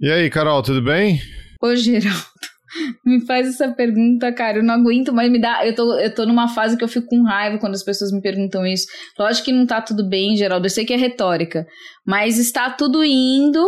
E aí, Carol, tudo bem? Ô, Geraldo, me faz essa pergunta, cara. Eu não aguento mais me dar. Eu tô, eu tô numa fase que eu fico com raiva quando as pessoas me perguntam isso. Lógico que não tá tudo bem, Geraldo. Eu sei que é retórica. Mas está tudo indo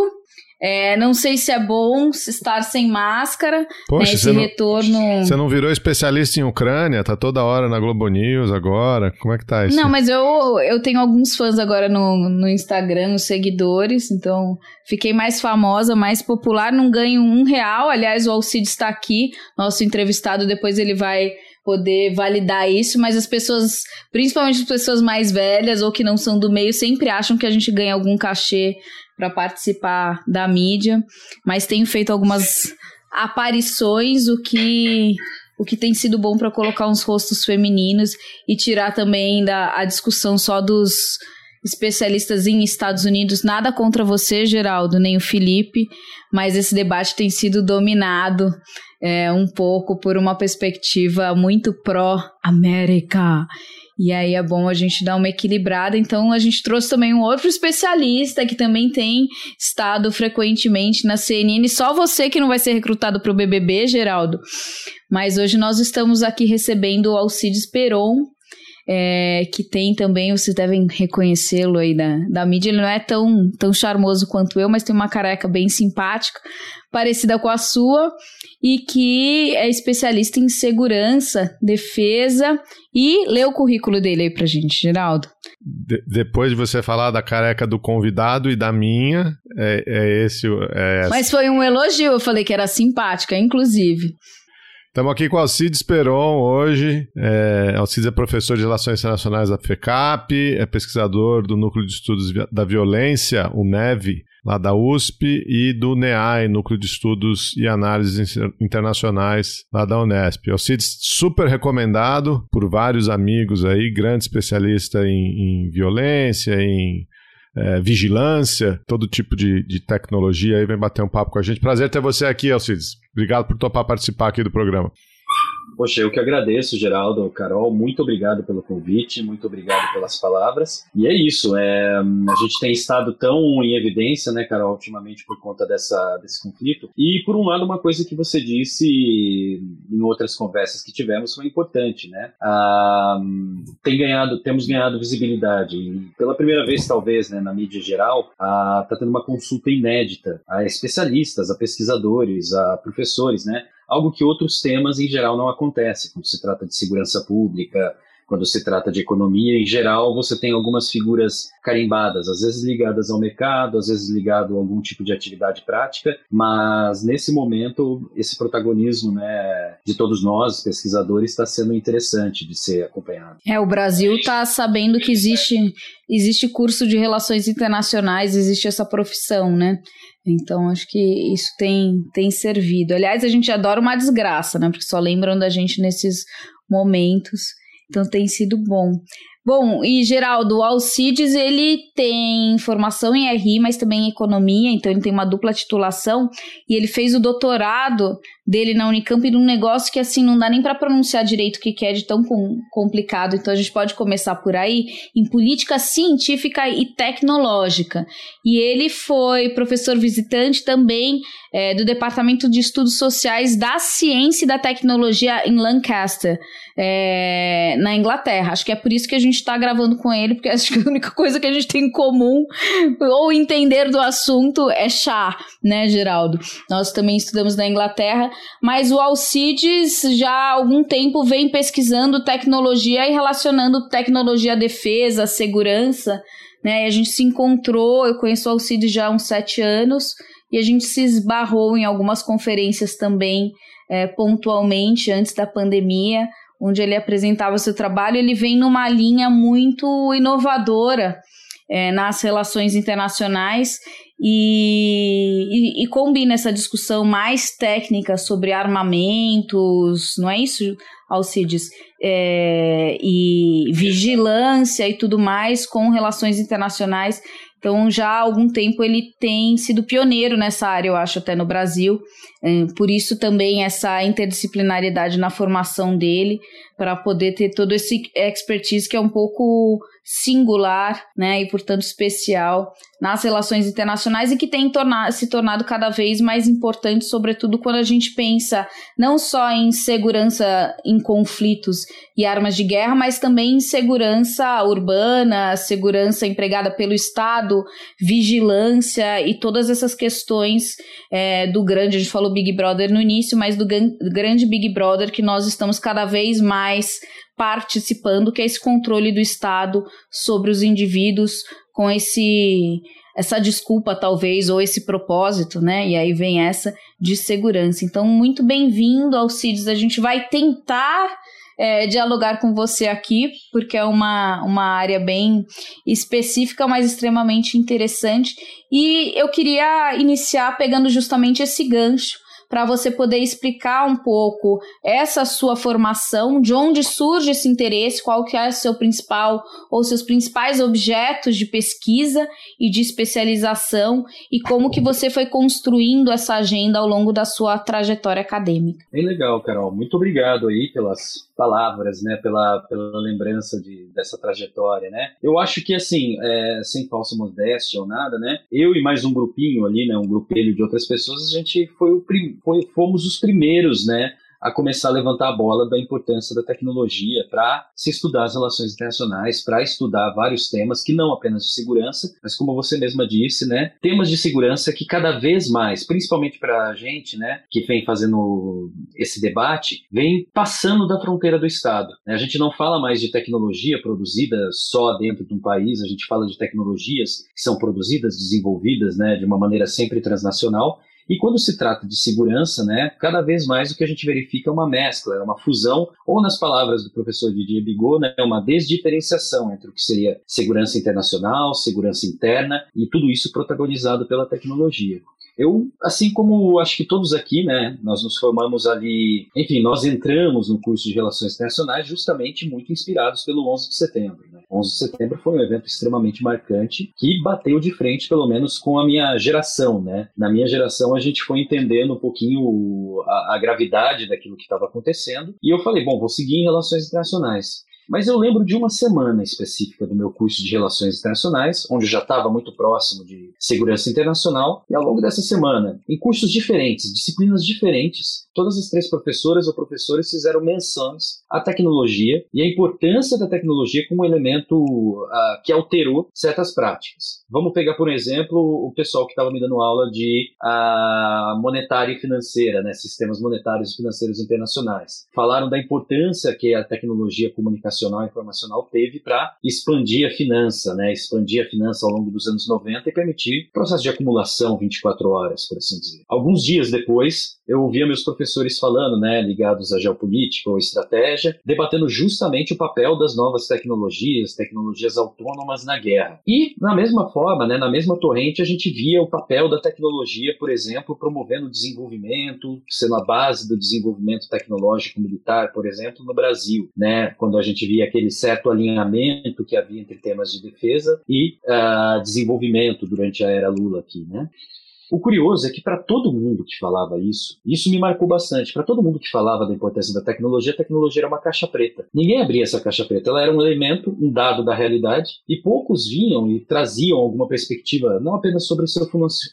é, não sei se é bom estar sem máscara, Poxa, né, esse não, retorno. Você não virou especialista em Ucrânia? Tá toda hora na Globo News agora. Como é que tá isso? Não, mas eu, eu tenho alguns fãs agora no, no Instagram, os seguidores, então fiquei mais famosa, mais popular, não ganho um real. Aliás, o Alcide está aqui, nosso entrevistado, depois ele vai poder validar isso, mas as pessoas, principalmente as pessoas mais velhas ou que não são do meio, sempre acham que a gente ganha algum cachê para participar da mídia, mas tenho feito algumas aparições, o que o que tem sido bom para colocar uns rostos femininos e tirar também da a discussão só dos especialistas em Estados Unidos. Nada contra você, Geraldo, nem o Felipe, mas esse debate tem sido dominado é, um pouco por uma perspectiva muito pró-América. E aí é bom a gente dar uma equilibrada. Então a gente trouxe também um outro especialista que também tem estado frequentemente na CNN. Só você que não vai ser recrutado para o BBB, Geraldo. Mas hoje nós estamos aqui recebendo o Alcides Peron, é, que tem também, vocês devem reconhecê-lo aí da, da mídia, ele não é tão, tão charmoso quanto eu, mas tem uma careca bem simpática, parecida com a sua, e que é especialista em segurança, defesa, e lê o currículo dele aí pra gente, Geraldo. De, depois de você falar da careca do convidado e da minha, é, é esse... É mas foi um elogio, eu falei que era simpática, inclusive. Estamos aqui com o Alcides Peron hoje. É, Alcides é professor de Relações Internacionais da FECAP, é pesquisador do Núcleo de Estudos da Violência, o NEV, lá da USP, e do NEAI, Núcleo de Estudos e Análises Internacionais, lá da Unesp. Alcides, super recomendado por vários amigos aí, grande especialista em, em violência, em é, vigilância, todo tipo de, de tecnologia aí, vem bater um papo com a gente. Prazer ter você aqui, Alcides. Obrigado por topar participar aqui do programa. Poxa, eu que agradeço, Geraldo, Carol, muito obrigado pelo convite, muito obrigado pelas palavras. E é isso, é, a gente tem estado tão em evidência, né, Carol, ultimamente por conta dessa, desse conflito. E, por um lado, uma coisa que você disse em outras conversas que tivemos foi importante, né? Ah, tem ganhado, temos ganhado visibilidade. E pela primeira vez, talvez, né, na mídia geral, está ah, tendo uma consulta inédita a especialistas, a pesquisadores, a professores, né? Algo que outros temas em geral não acontece quando se trata de segurança pública, quando se trata de economia, em geral, você tem algumas figuras carimbadas, às vezes ligadas ao mercado, às vezes ligado a algum tipo de atividade prática, mas nesse momento esse protagonismo, né, de todos nós pesquisadores está sendo interessante de ser acompanhado. É, o Brasil está sabendo que existe existe curso de relações internacionais, existe essa profissão, né? Então, acho que isso tem, tem servido. Aliás, a gente adora uma desgraça, né? Porque só lembram da gente nesses momentos. Então, tem sido bom. Bom, e Geraldo, o Alcides, ele tem formação em RI, mas também em economia, então ele tem uma dupla titulação e ele fez o doutorado dele na Unicamp num negócio que assim não dá nem para pronunciar direito o que, que é de tão com, complicado. Então a gente pode começar por aí, em política científica e tecnológica. E ele foi professor visitante também é, do Departamento de Estudos Sociais da Ciência e da Tecnologia em Lancaster, é, na Inglaterra. Acho que é por isso que a gente está gravando com ele, porque acho que a única coisa que a gente tem em comum ou entender do assunto é chá, né, Geraldo? Nós também estudamos na Inglaterra, mas o Alcides já há algum tempo vem pesquisando tecnologia e relacionando tecnologia à defesa, à segurança, né? E a gente se encontrou, eu conheço o Alcides já há uns sete anos, e a gente se esbarrou em algumas conferências também, é, pontualmente, antes da pandemia, onde ele apresentava seu trabalho. Ele vem numa linha muito inovadora é, nas relações internacionais e, e, e, combina essa discussão mais técnica sobre armamentos, não é isso, Alcides? É, e vigilância e tudo mais com relações internacionais. Então, já há algum tempo ele tem sido pioneiro nessa área, eu acho, até no Brasil. É, por isso também essa interdisciplinariedade na formação dele, para poder ter todo esse expertise que é um pouco singular, né, e portanto especial nas relações internacionais e que tem tornar, se tornado cada vez mais importante, sobretudo quando a gente pensa não só em segurança em conflitos e armas de guerra, mas também em segurança urbana, segurança empregada pelo Estado, vigilância e todas essas questões é, do grande, a gente falou Big Brother no início, mas do grande Big Brother que nós estamos cada vez mais participando, que é esse controle do Estado sobre os indivíduos com esse essa desculpa talvez ou esse propósito, né? E aí vem essa de segurança. Então, muito bem-vindo ao CIDS. A gente vai tentar é, dialogar com você aqui, porque é uma, uma área bem específica, mas extremamente interessante. E eu queria iniciar pegando justamente esse gancho para você poder explicar um pouco essa sua formação, de onde surge esse interesse, qual que é o seu principal ou seus principais objetos de pesquisa e de especialização e como que você foi construindo essa agenda ao longo da sua trajetória acadêmica. Bem legal, Carol. Muito obrigado aí pelas palavras, né, pela, pela lembrança de, dessa trajetória, né. Eu acho que, assim, é, sem falsa modéstia ou nada, né, eu e mais um grupinho ali, né, um grupelho de outras pessoas, a gente foi o prim, foi, fomos os primeiros, né, a começar a levantar a bola da importância da tecnologia para se estudar as relações internacionais, para estudar vários temas que não apenas de segurança, mas como você mesma disse, né, temas de segurança que cada vez mais, principalmente para a gente, né, que vem fazendo esse debate, vem passando da fronteira do Estado. A gente não fala mais de tecnologia produzida só dentro de um país, a gente fala de tecnologias que são produzidas, desenvolvidas, né, de uma maneira sempre transnacional e quando se trata de segurança, né, cada vez mais o que a gente verifica é uma mescla, é uma fusão, ou nas palavras do professor Didier Bigot, né, uma desdiferenciação entre o que seria segurança internacional, segurança interna, e tudo isso protagonizado pela tecnologia. Eu, assim como acho que todos aqui, né, nós nos formamos ali, enfim, nós entramos no curso de Relações Internacionais justamente muito inspirados pelo 11 de setembro. Né? 11 de setembro foi um evento extremamente marcante que bateu de frente, pelo menos, com a minha geração, né? Na minha geração, a gente foi entendendo um pouquinho a, a gravidade daquilo que estava acontecendo e eu falei, bom, vou seguir em Relações Internacionais. Mas eu lembro de uma semana específica do meu curso de Relações Internacionais, onde eu já estava muito próximo de segurança internacional, e ao longo dessa semana, em cursos diferentes, disciplinas diferentes, todas as três professoras ou professores fizeram menções à tecnologia e à importância da tecnologia como elemento uh, que alterou certas práticas. Vamos pegar, por exemplo, o pessoal que estava me dando aula de uh, monetária e financeira, né, sistemas monetários e financeiros internacionais. Falaram da importância que a tecnologia comunicacional e informacional teve para expandir a finança, né, expandir a finança ao longo dos anos 90 e permitir processo de acumulação 24 horas, por assim dizer. Alguns dias depois, eu ouvia meus professores falando, né, ligados à geopolítica ou estratégia, debatendo justamente o papel das novas tecnologias, tecnologias autônomas na guerra. E, na mesma forma, né, na mesma torrente, a gente via o papel da tecnologia, por exemplo, promovendo o desenvolvimento, sendo a base do desenvolvimento tecnológico militar, por exemplo, no Brasil, né, quando a gente via aquele certo alinhamento que havia entre temas de defesa e uh, desenvolvimento durante a era Lula aqui, né. O curioso é que para todo mundo que falava isso, isso me marcou bastante. Para todo mundo que falava da importância da tecnologia, a tecnologia era uma caixa preta. Ninguém abria essa caixa preta, ela era um elemento, um dado da realidade, e poucos vinham e traziam alguma perspectiva, não apenas sobre o seu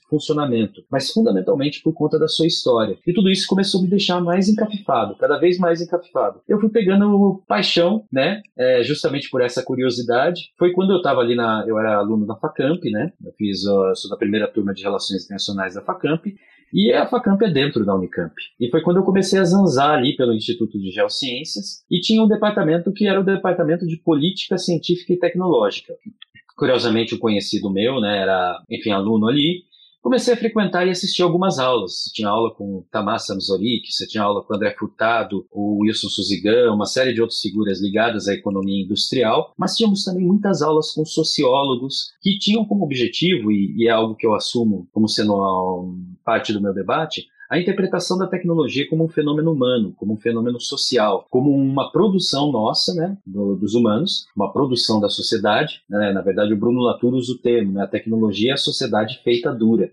funcionamento, mas fundamentalmente por conta da sua história. E tudo isso começou a me deixar mais encafifado, cada vez mais encafifado. Eu fui pegando paixão, né, é, justamente por essa curiosidade. Foi quando eu estava ali na, eu era aluno da Facamp, né, eu fiz, uh, sou da primeira turma de Relações Internacionais internacionais da FACAMP, e a FACAMP é dentro da Unicamp. E foi quando eu comecei a zanzar ali pelo Instituto de Geociências, e tinha um departamento que era o Departamento de Política Científica e Tecnológica. Curiosamente, o um conhecido meu, né, era, enfim, aluno ali, comecei a frequentar e assistir algumas aulas. Você tinha aula com Tamás Samzorik, você tinha aula com André Furtado, o Wilson Suzigan, uma série de outras figuras ligadas à economia industrial, mas tínhamos também muitas aulas com sociólogos que tinham como objetivo, e, e é algo que eu assumo como sendo parte do meu debate, a interpretação da tecnologia como um fenômeno humano, como um fenômeno social, como uma produção nossa, né, do, dos humanos, uma produção da sociedade. Né, na verdade, o Bruno Latour usa o termo, né, a tecnologia é a sociedade feita dura.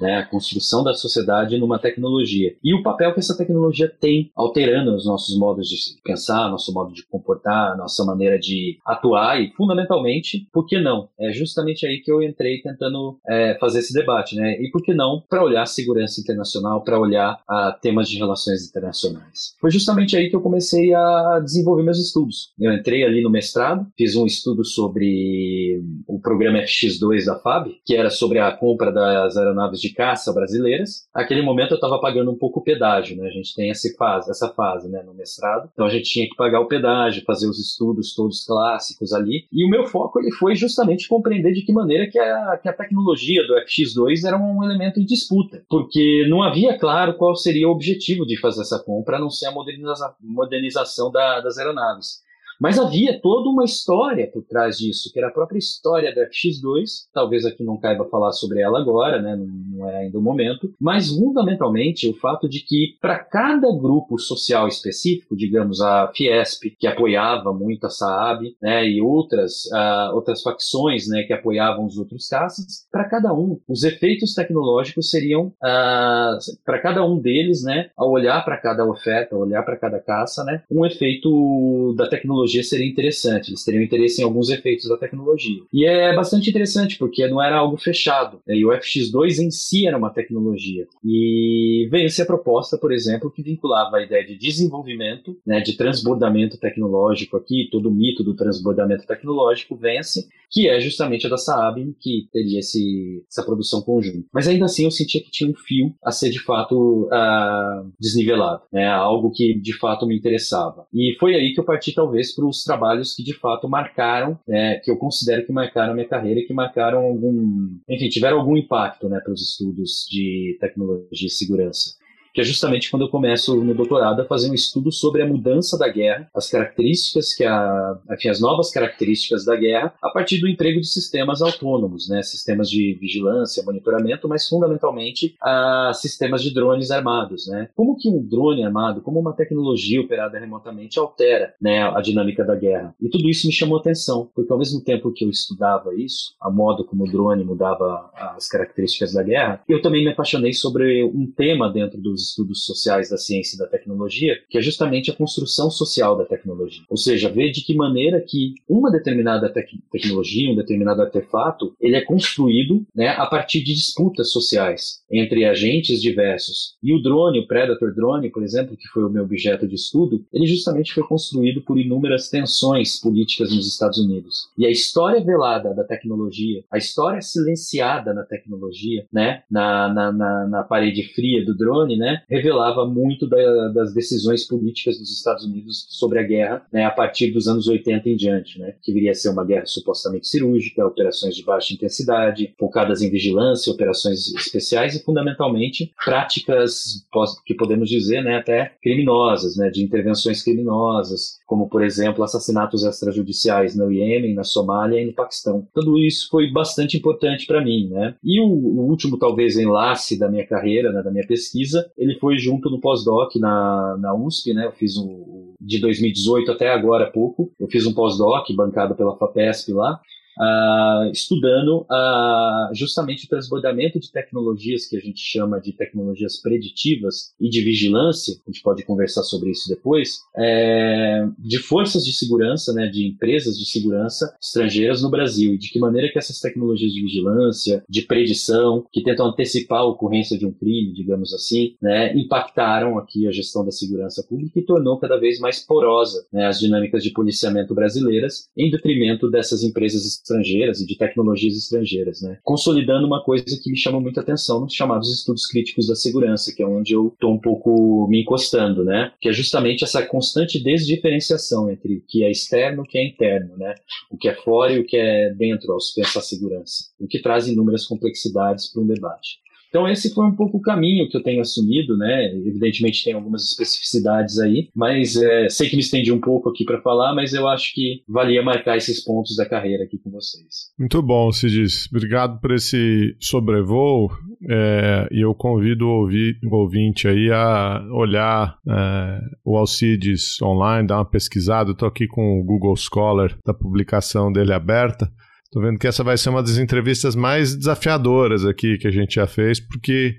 Né? A construção da sociedade numa tecnologia. E o papel que essa tecnologia tem alterando os nossos modos de pensar, nosso modo de comportar, nossa maneira de atuar e, fundamentalmente, por que não? É justamente aí que eu entrei tentando é, fazer esse debate, né? E por que não para olhar segurança internacional, para olhar a temas de relações internacionais? Foi justamente aí que eu comecei a desenvolver meus estudos. Eu entrei ali no mestrado, fiz um estudo sobre o programa FX2 da FAB, que era sobre a compra das aeronaves de caça brasileiras. Naquele momento eu estava pagando um pouco o pedágio, né? A gente tem essa fase, essa fase, né, no mestrado. Então a gente tinha que pagar o pedágio, fazer os estudos todos clássicos ali. E o meu foco ele foi justamente compreender de que maneira que a, que a tecnologia do FX2 era um elemento de disputa, porque não havia claro qual seria o objetivo de fazer essa compra, a não ser a moderniza modernização da, das aeronaves. Mas havia toda uma história por trás disso, que era a própria história da FX2. Talvez aqui não caiba falar sobre ela agora, né? não é ainda o momento. Mas, fundamentalmente, o fato de que, para cada grupo social específico, digamos a Fiesp, que apoiava muito a Saab, né? e outras, uh, outras facções né? que apoiavam os outros caças, para cada um, os efeitos tecnológicos seriam, uh, para cada um deles, né? ao olhar para cada oferta, ao olhar para cada caça, né? um efeito da tecnologia tecnologia seria interessante, eles teriam interesse em alguns efeitos da tecnologia. E é bastante interessante, porque não era algo fechado, né? e o FX2 em si era uma tecnologia. E veio-se a proposta, por exemplo, que vinculava a ideia de desenvolvimento, né, de transbordamento tecnológico aqui, todo o mito do transbordamento tecnológico vence, que é justamente a da Saab, que teria esse, essa produção conjunta. Mas ainda assim eu sentia que tinha um fio a ser de fato uh, desnivelado, né, algo que de fato me interessava. E foi aí que eu parti talvez para os trabalhos que de fato marcaram, né, que eu considero que marcaram a minha carreira que marcaram algum, enfim, tiveram algum impacto né, para os estudos de tecnologia e segurança que é justamente quando eu começo no doutorado a fazer um estudo sobre a mudança da guerra, as características que a, enfim, as novas características da guerra a partir do emprego de sistemas autônomos, né, sistemas de vigilância, monitoramento, mas fundamentalmente a sistemas de drones armados, né? Como que um drone armado, como uma tecnologia operada remotamente altera, né, a dinâmica da guerra? E tudo isso me chamou atenção, porque ao mesmo tempo que eu estudava isso, a modo como o drone mudava as características da guerra, eu também me apaixonei sobre um tema dentro dos estudos sociais da ciência e da tecnologia, que é justamente a construção social da tecnologia. Ou seja, ver de que maneira que uma determinada tec tecnologia, um determinado artefato, ele é construído né, a partir de disputas sociais entre agentes diversos. E o drone, o Predator drone, por exemplo, que foi o meu objeto de estudo, ele justamente foi construído por inúmeras tensões políticas nos Estados Unidos. E a história velada da tecnologia, a história silenciada na tecnologia, né, na, na, na, na parede fria do drone, né, revelava muito da, das decisões políticas dos Estados Unidos sobre a guerra, né, a partir dos anos 80 em diante, né, que viria a ser uma guerra supostamente cirúrgica, operações de baixa intensidade, focadas em vigilância, operações especiais e fundamentalmente práticas que podemos dizer, né, até criminosas, né, de intervenções criminosas, como por exemplo assassinatos extrajudiciais no Iêmen, na Somália e no Paquistão. Tudo isso foi bastante importante para mim, né? E o, o, último talvez enlace da minha carreira, né, da minha pesquisa, ele foi junto no pós-doc na, na USP, né? Eu fiz um, de 2018 até agora há pouco. Eu fiz um pós-doc bancado pela FAPESP lá, uh, estudando uh, justamente o transbordamento de tecnologias que a gente chama de tecnologias preditivas e de vigilância, a gente pode conversar sobre isso depois, é, de forças de segurança, né, de empresas de segurança estrangeiras no Brasil. E de que maneira que essas tecnologias de vigilância, de predição, que tentam antecipar a ocorrência de um crime, digamos assim, né, impactaram aqui a gestão da segurança pública e tornou cada vez mais porosa né, as dinâmicas de policiamento brasileiras em detrimento dessas empresas estrangeiras e de tecnologias estrangeiras, né? Consolidando uma coisa que me chama muita atenção nos chamados estudos críticos da segurança, que é onde eu estou um pouco me encostando, né? Que é justamente essa constante desdiferenciação entre o que é externo e o que é interno, né? O que é fora e o que é dentro ao se pensar segurança, o que traz inúmeras complexidades para um debate. Então esse foi um pouco o caminho que eu tenho assumido, né? Evidentemente tem algumas especificidades aí, mas é, sei que me estendi um pouco aqui para falar, mas eu acho que valia marcar esses pontos da carreira aqui com vocês. Muito bom, Cidis. Obrigado por esse sobrevoo é, e eu convido o, ouvinte aí a olhar é, o Alcides online, dar uma pesquisada. Estou aqui com o Google Scholar da publicação dele aberta. Tô vendo que essa vai ser uma das entrevistas mais desafiadoras aqui que a gente já fez, porque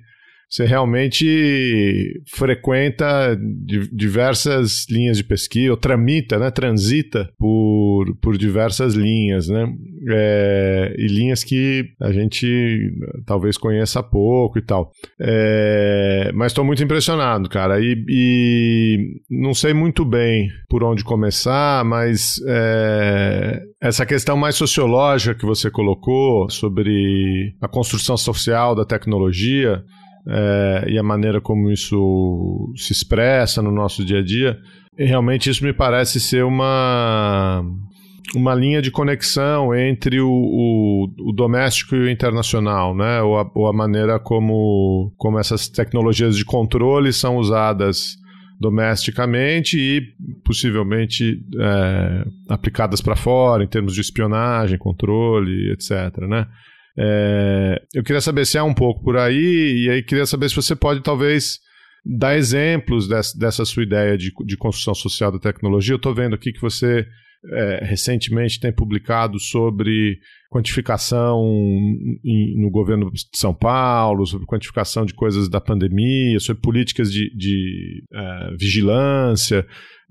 você realmente frequenta diversas linhas de pesquisa, ou tramita, né, transita por, por diversas linhas, né, é, e linhas que a gente talvez conheça pouco e tal. É, mas estou muito impressionado, cara, e, e, não sei muito bem por onde começar, mas é, essa questão mais sociológica que você colocou sobre a construção social da tecnologia, é, e a maneira como isso se expressa no nosso dia a dia, realmente isso me parece ser uma, uma linha de conexão entre o, o, o doméstico e o internacional, né? ou, a, ou a maneira como, como essas tecnologias de controle são usadas domesticamente e possivelmente é, aplicadas para fora em termos de espionagem, controle, etc. Né? É, eu queria saber se é um pouco por aí, e aí queria saber se você pode talvez dar exemplos dessa, dessa sua ideia de, de construção social da tecnologia. Eu estou vendo aqui que você é, recentemente tem publicado sobre quantificação em, no governo de São Paulo, sobre quantificação de coisas da pandemia, sobre políticas de, de é, vigilância.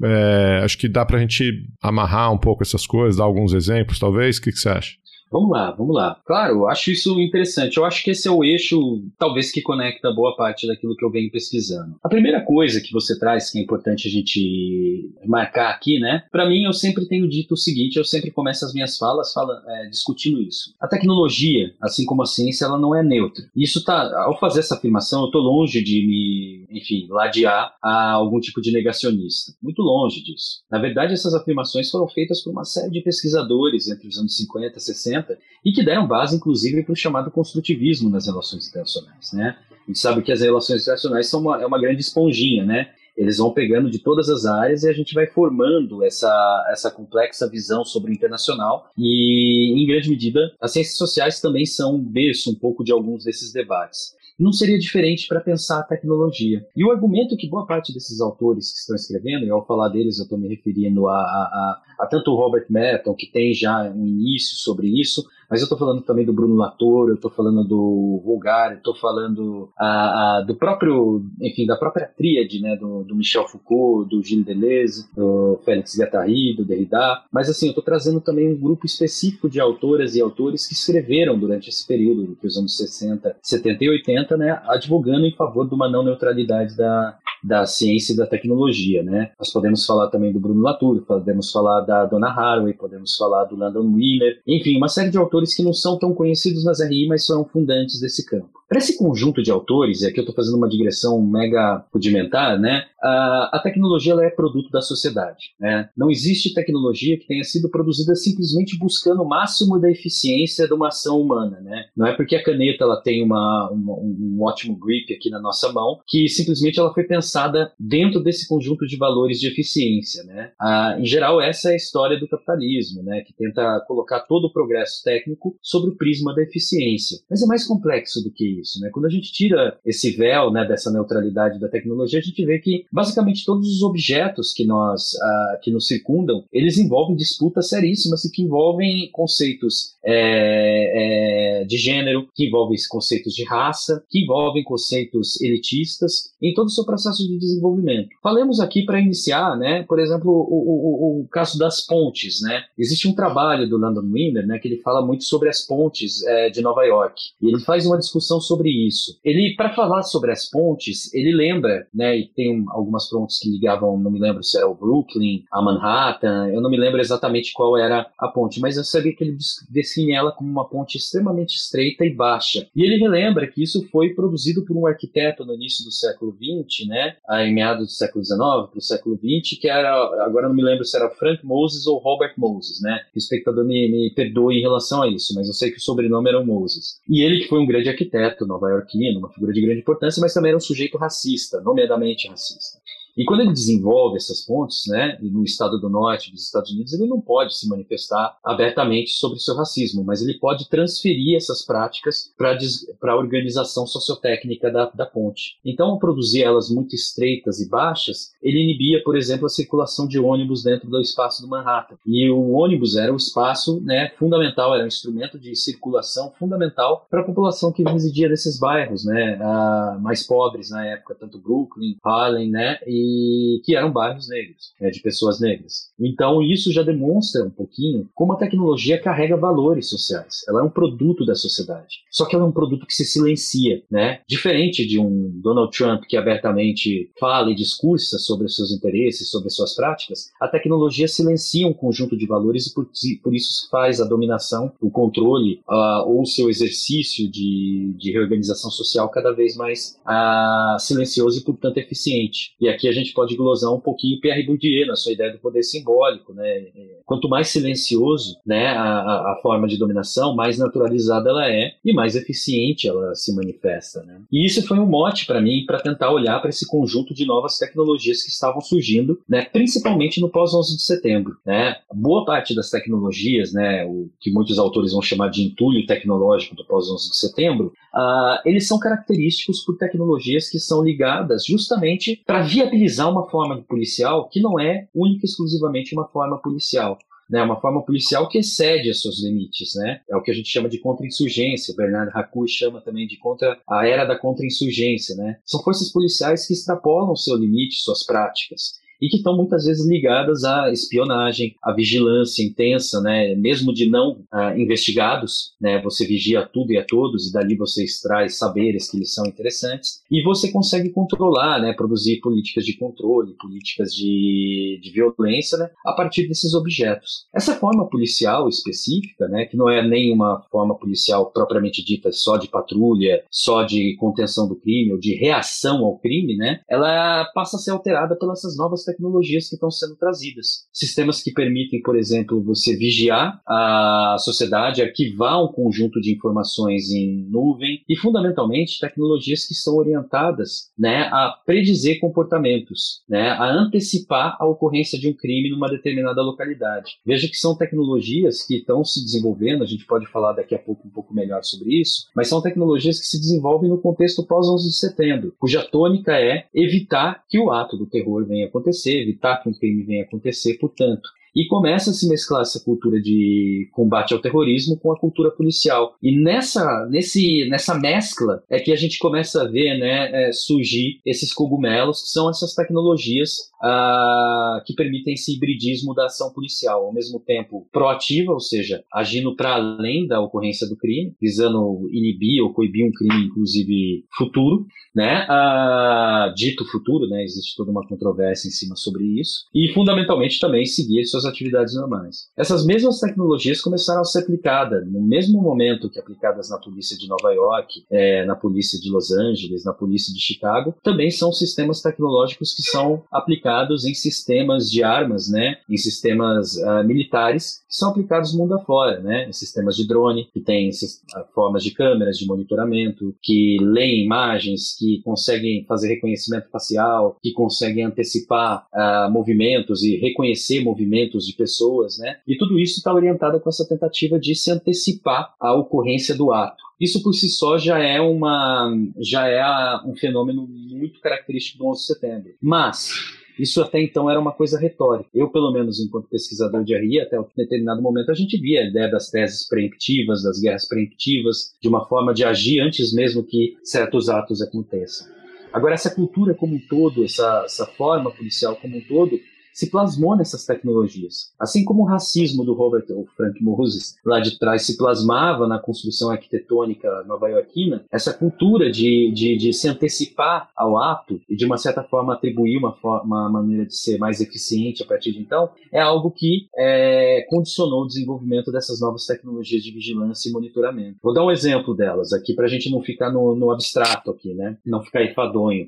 É, acho que dá para a gente amarrar um pouco essas coisas, dar alguns exemplos, talvez. O que, que você acha? Vamos lá, vamos lá. Claro, eu acho isso interessante. Eu acho que esse é o eixo, talvez, que conecta boa parte daquilo que eu venho pesquisando. A primeira coisa que você traz, que é importante a gente marcar aqui, né? Para mim, eu sempre tenho dito o seguinte: eu sempre começo as minhas falas fala, é, discutindo isso. A tecnologia, assim como a ciência, ela não é neutra. Isso tá, ao fazer essa afirmação, eu tô longe de me, enfim, ladear a algum tipo de negacionista. Muito longe disso. Na verdade, essas afirmações foram feitas por uma série de pesquisadores entre os anos 50 e 60 e que deram base, inclusive, para o chamado construtivismo nas relações internacionais. Né? A gente sabe que as relações internacionais são uma, é uma grande esponjinha, né? Eles vão pegando de todas as áreas e a gente vai formando essa, essa complexa visão sobre o internacional. E, em grande medida, as ciências sociais também são um berço um pouco de alguns desses debates não seria diferente para pensar a tecnologia. E o argumento que boa parte desses autores que estão escrevendo, e ao falar deles eu estou me referindo a, a, a, a, tanto o Robert Merton, que tem já um início sobre isso, mas eu estou falando também do Bruno Latour, eu estou falando do Vulgar, eu estou falando a, a, do próprio, enfim, da própria tríade, né, do, do Michel Foucault, do Gilles Deleuze, do Félix Guattari, do Derrida, mas assim, eu estou trazendo também um grupo específico de autoras e autores que escreveram durante esse período, entre os anos 60, 70 e 80, né, advogando em favor de uma não neutralidade da, da ciência e da tecnologia, né? Nós podemos falar também do Bruno Latour, podemos falar da Donna Haraway, podemos falar do Landon Wheeler, enfim, uma série de autores que não são tão conhecidos nas RI, mas são fundantes desse campo. Para esse conjunto de autores, e aqui eu estou fazendo uma digressão mega rudimentar, né? A, a tecnologia é produto da sociedade. Né? Não existe tecnologia que tenha sido produzida simplesmente buscando o máximo da eficiência de uma ação humana. Né? Não é porque a caneta ela tem uma, uma, um ótimo grip aqui na nossa mão que simplesmente ela foi pensada dentro desse conjunto de valores de eficiência. Né? Ah, em geral, essa é a história do capitalismo, né? que tenta colocar todo o progresso técnico sobre o prisma da eficiência. Mas é mais complexo do que isso. Né? Quando a gente tira esse véu né, dessa neutralidade da tecnologia, a gente vê que basicamente todos os objetos que nós uh, que nos circundam, eles envolvem disputas seríssimas e que envolvem conceitos é, é, de gênero, que envolvem conceitos de raça, que envolvem conceitos elitistas em todo o seu processo de desenvolvimento. Falemos aqui para iniciar, né, por exemplo, o, o, o, caso das pontes. Né? Existe um trabalho do Landon Wimmer né, que ele fala muito sobre as pontes é, de Nova York. E ele faz uma discussão sobre isso. Ele, para falar sobre as pontes, ele lembra, né, e tem algumas pontes que ligavam, não me lembro se era o Brooklyn, a Manhattan, eu não me lembro exatamente qual era a ponte, mas eu sabia que ele define ela como uma ponte extremamente estreita e baixa. E ele relembra que isso foi produzido por um arquiteto no início do século XX, né, em meados do século XIX para o século XX, que era, agora não me lembro se era Frank Moses ou Robert Moses, né, o espectador me, me perdoe em relação a isso, mas eu sei que o sobrenome era o Moses. E ele que foi um grande arquiteto nova-iorquino, uma figura de grande importância, mas também era um sujeito racista, nomeadamente racista. E quando ele desenvolve essas pontes, né, no estado do norte dos Estados Unidos, ele não pode se manifestar abertamente sobre seu racismo, mas ele pode transferir essas práticas para a organização sociotécnica da, da ponte. Então, ao produzir elas muito estreitas e baixas, ele inibia, por exemplo, a circulação de ônibus dentro do espaço do Manhattan. E o ônibus era o espaço né, fundamental, era um instrumento de circulação fundamental para a população que residia nesses bairros, né, mais pobres na época, tanto Brooklyn, Harlem, né, e que eram bairros negros, né, de pessoas negras. Então isso já demonstra um pouquinho como a tecnologia carrega valores sociais. Ela é um produto da sociedade. Só que ela é um produto que se silencia, né? Diferente de um Donald Trump que abertamente fala e discursa sobre seus interesses, sobre suas práticas, a tecnologia silencia um conjunto de valores e por, por isso faz a dominação, o controle ou o seu exercício de, de reorganização social cada vez mais uh, silencioso e, portanto, eficiente. E aqui a gente pode glosar um pouquinho Pierre Bourdieu na sua ideia do poder simbólico. Né? É, quanto mais silencioso né, a, a forma de dominação, mais naturalizada ela é e mais eficiente ela se manifesta. Né? E isso foi um mote para mim para tentar olhar para esse conjunto de novas tecnologias que estavam surgindo, né, principalmente no pós-11 de setembro. Né? Boa parte das tecnologias, né, o que muitos autores vão chamar de entulho tecnológico do pós-11 de setembro, uh, eles são característicos por tecnologias que são ligadas justamente para viabilizar uma forma policial que não é única e exclusivamente uma forma policial né, uma forma policial que excede os seus limites, né? É o que a gente chama de contra-insurgência. Bernard Hacourt chama também de contra a era da contra-insurgência, né? São forças policiais que extrapolam o seu limite, suas práticas e que estão muitas vezes ligadas à espionagem, à vigilância intensa, né? mesmo de não ah, investigados, né? você vigia tudo e a todos e dali você extrai saberes que lhes são interessantes e você consegue controlar, né? produzir políticas de controle, políticas de, de violência né? a partir desses objetos. Essa forma policial específica, né? que não é nem uma forma policial propriamente dita só de patrulha, só de contenção do crime ou de reação ao crime, né? ela passa a ser alterada pelas novas tecnologias que estão sendo trazidas. Sistemas que permitem, por exemplo, você vigiar a sociedade, arquivar um conjunto de informações em nuvem e, fundamentalmente, tecnologias que são orientadas né, a predizer comportamentos, né, a antecipar a ocorrência de um crime numa determinada localidade. Veja que são tecnologias que estão se desenvolvendo, a gente pode falar daqui a pouco um pouco melhor sobre isso, mas são tecnologias que se desenvolvem no contexto pós-11 de setembro, cuja tônica é evitar que o ato do terror venha acontecer acontecer, evitar que um crime venha acontecer, portanto, e começa a se mesclar essa cultura de combate ao terrorismo com a cultura policial. E nessa, nesse, nessa mescla é que a gente começa a ver né, é, surgir esses cogumelos, que são essas tecnologias ah, que permitem esse hibridismo da ação policial, ao mesmo tempo proativa, ou seja, agindo para além da ocorrência do crime, visando inibir ou coibir um crime, inclusive futuro, né? Ah, dito futuro, né? Existe toda uma controvérsia em cima sobre isso. E, fundamentalmente, também seguir suas atividades normais. Essas mesmas tecnologias começaram a ser aplicadas no mesmo momento que aplicadas na polícia de Nova York, é, na polícia de Los Angeles, na polícia de Chicago, também são sistemas tecnológicos que são aplicados em sistemas de armas, né, em sistemas uh, militares que são aplicados mundo afora, né, em sistemas de drone que têm ah, formas de câmeras de monitoramento, que leem imagens, que conseguem fazer reconhecimento facial, que conseguem antecipar uh, movimentos e reconhecer movimentos de pessoas, né? E tudo isso está orientado com essa tentativa de se antecipar à ocorrência do ato. Isso por si só já é uma já é um fenômeno muito característico do 11 de setembro. Mas isso até então era uma coisa retórica. Eu, pelo menos, enquanto pesquisador de RI, até um determinado momento a gente via a ideia das teses preemptivas, das guerras preemptivas, de uma forma de agir antes mesmo que certos atos aconteçam. Agora, essa cultura como um todo, essa, essa forma policial como um todo, se plasmou nessas tecnologias. Assim como o racismo do Robert ou Frank Moses lá de trás se plasmava na construção arquitetônica nova-iorquina, essa cultura de, de, de, se antecipar ao ato e de uma certa forma atribuir uma, uma maneira de ser mais eficiente a partir de então, é algo que é, condicionou o desenvolvimento dessas novas tecnologias de vigilância e monitoramento. Vou dar um exemplo delas aqui para a gente não ficar no, no, abstrato aqui, né? Não ficar enfadonho.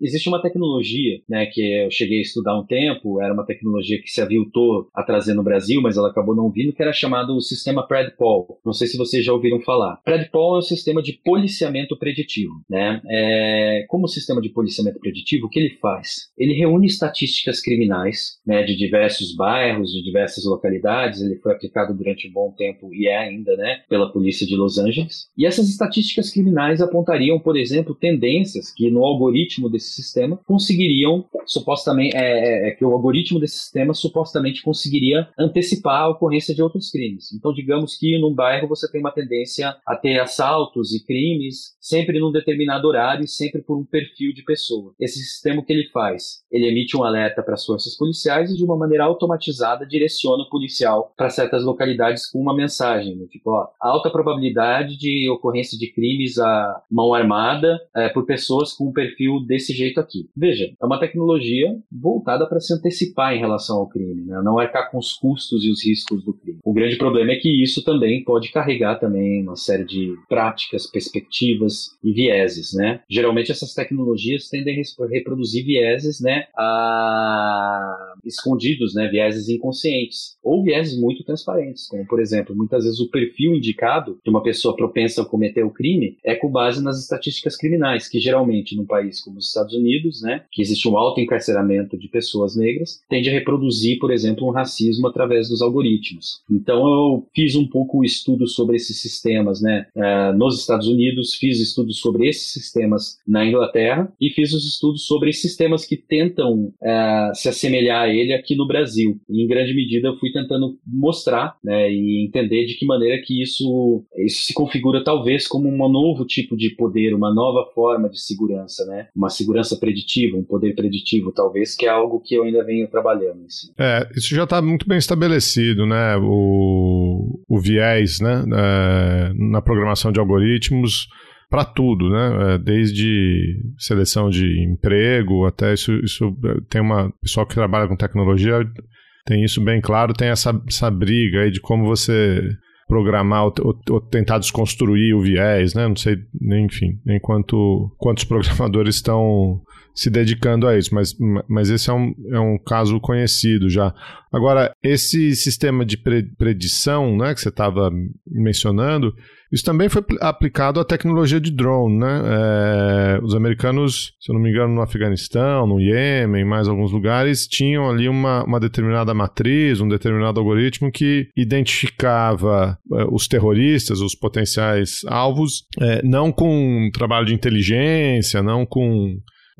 Existe uma tecnologia, né, que eu cheguei a estudar um tempo, era uma tecnologia que se aviltou a trazer no Brasil, mas ela acabou não vindo, que era chamado o sistema PredPol. Não sei se vocês já ouviram falar. PredPol é um sistema de policiamento preditivo. Né? É, como sistema de policiamento preditivo, o que ele faz? Ele reúne estatísticas criminais né, de diversos bairros, de diversas localidades. Ele foi aplicado durante um bom tempo e é ainda né, pela polícia de Los Angeles. E essas estatísticas criminais apontariam, por exemplo, tendências que no algoritmo desse sistema conseguiriam supostamente é, é, é que o algoritmo desse sistema supostamente conseguiria antecipar a ocorrência de outros crimes. Então, digamos que num bairro você tem uma tendência a ter assaltos e crimes sempre num determinado horário e sempre por um perfil de pessoa. Esse sistema o que ele faz? Ele emite um alerta para as forças policiais e de uma maneira automatizada direciona o policial para certas localidades com uma mensagem, né? tipo, ó, alta probabilidade de ocorrência de crimes a mão armada é, por pessoas com um perfil desse jeito aqui. Veja, é uma tecnologia voltada para se antecipar em relação ao crime, né? não arcar com os custos e os riscos do crime. O grande problema é que isso também pode carregar também uma série de práticas, perspectivas e vieses, né? Geralmente essas tecnologias tendem a reproduzir vieses, né, a... escondidos, né, vieses inconscientes ou vieses muito transparentes, como por exemplo, muitas vezes o perfil indicado de uma pessoa propensa a cometer o crime é com base nas estatísticas criminais, que geralmente num país como os Estados Unidos, né, que existe um alto encarceramento de pessoas negras, tende a reproduzir, por exemplo, um racismo através dos algoritmos. Então eu fiz um pouco o estudo sobre esses sistemas, né, uh, nos Estados Unidos, fiz estudos sobre esses sistemas na Inglaterra e fiz os estudos sobre sistemas que tentam uh, se assemelhar a ele aqui no Brasil. E, em grande medida eu fui tentando mostrar, né, e entender de que maneira que isso, isso se configura talvez como um novo tipo de poder, uma nova forma de segurança, né, uma segurança preditiva, um poder preditivo talvez, que é algo que eu ainda venho trabalhando. Assim. É, isso já está muito bem estabelecido, né, o, o viés, né, é, na programação de algoritmos para tudo, né? É, desde seleção de emprego até isso, isso tem uma pessoal que trabalha com tecnologia tem isso bem claro, tem essa, essa briga aí de como você programar ou, ou, tentar desconstruir o viés, né? Não sei, enfim, nem quanto, quantos programadores estão se dedicando a isso, mas, mas esse é um, é um caso conhecido já. Agora, esse sistema de predição né, que você estava mencionando, isso também foi aplicado à tecnologia de drone, né? É, os americanos, se eu não me engano, no Afeganistão, no Iêmen, mais alguns lugares, tinham ali uma, uma determinada matriz, um determinado algoritmo que identificava é, os terroristas, os potenciais alvos, é, não com trabalho de inteligência, não com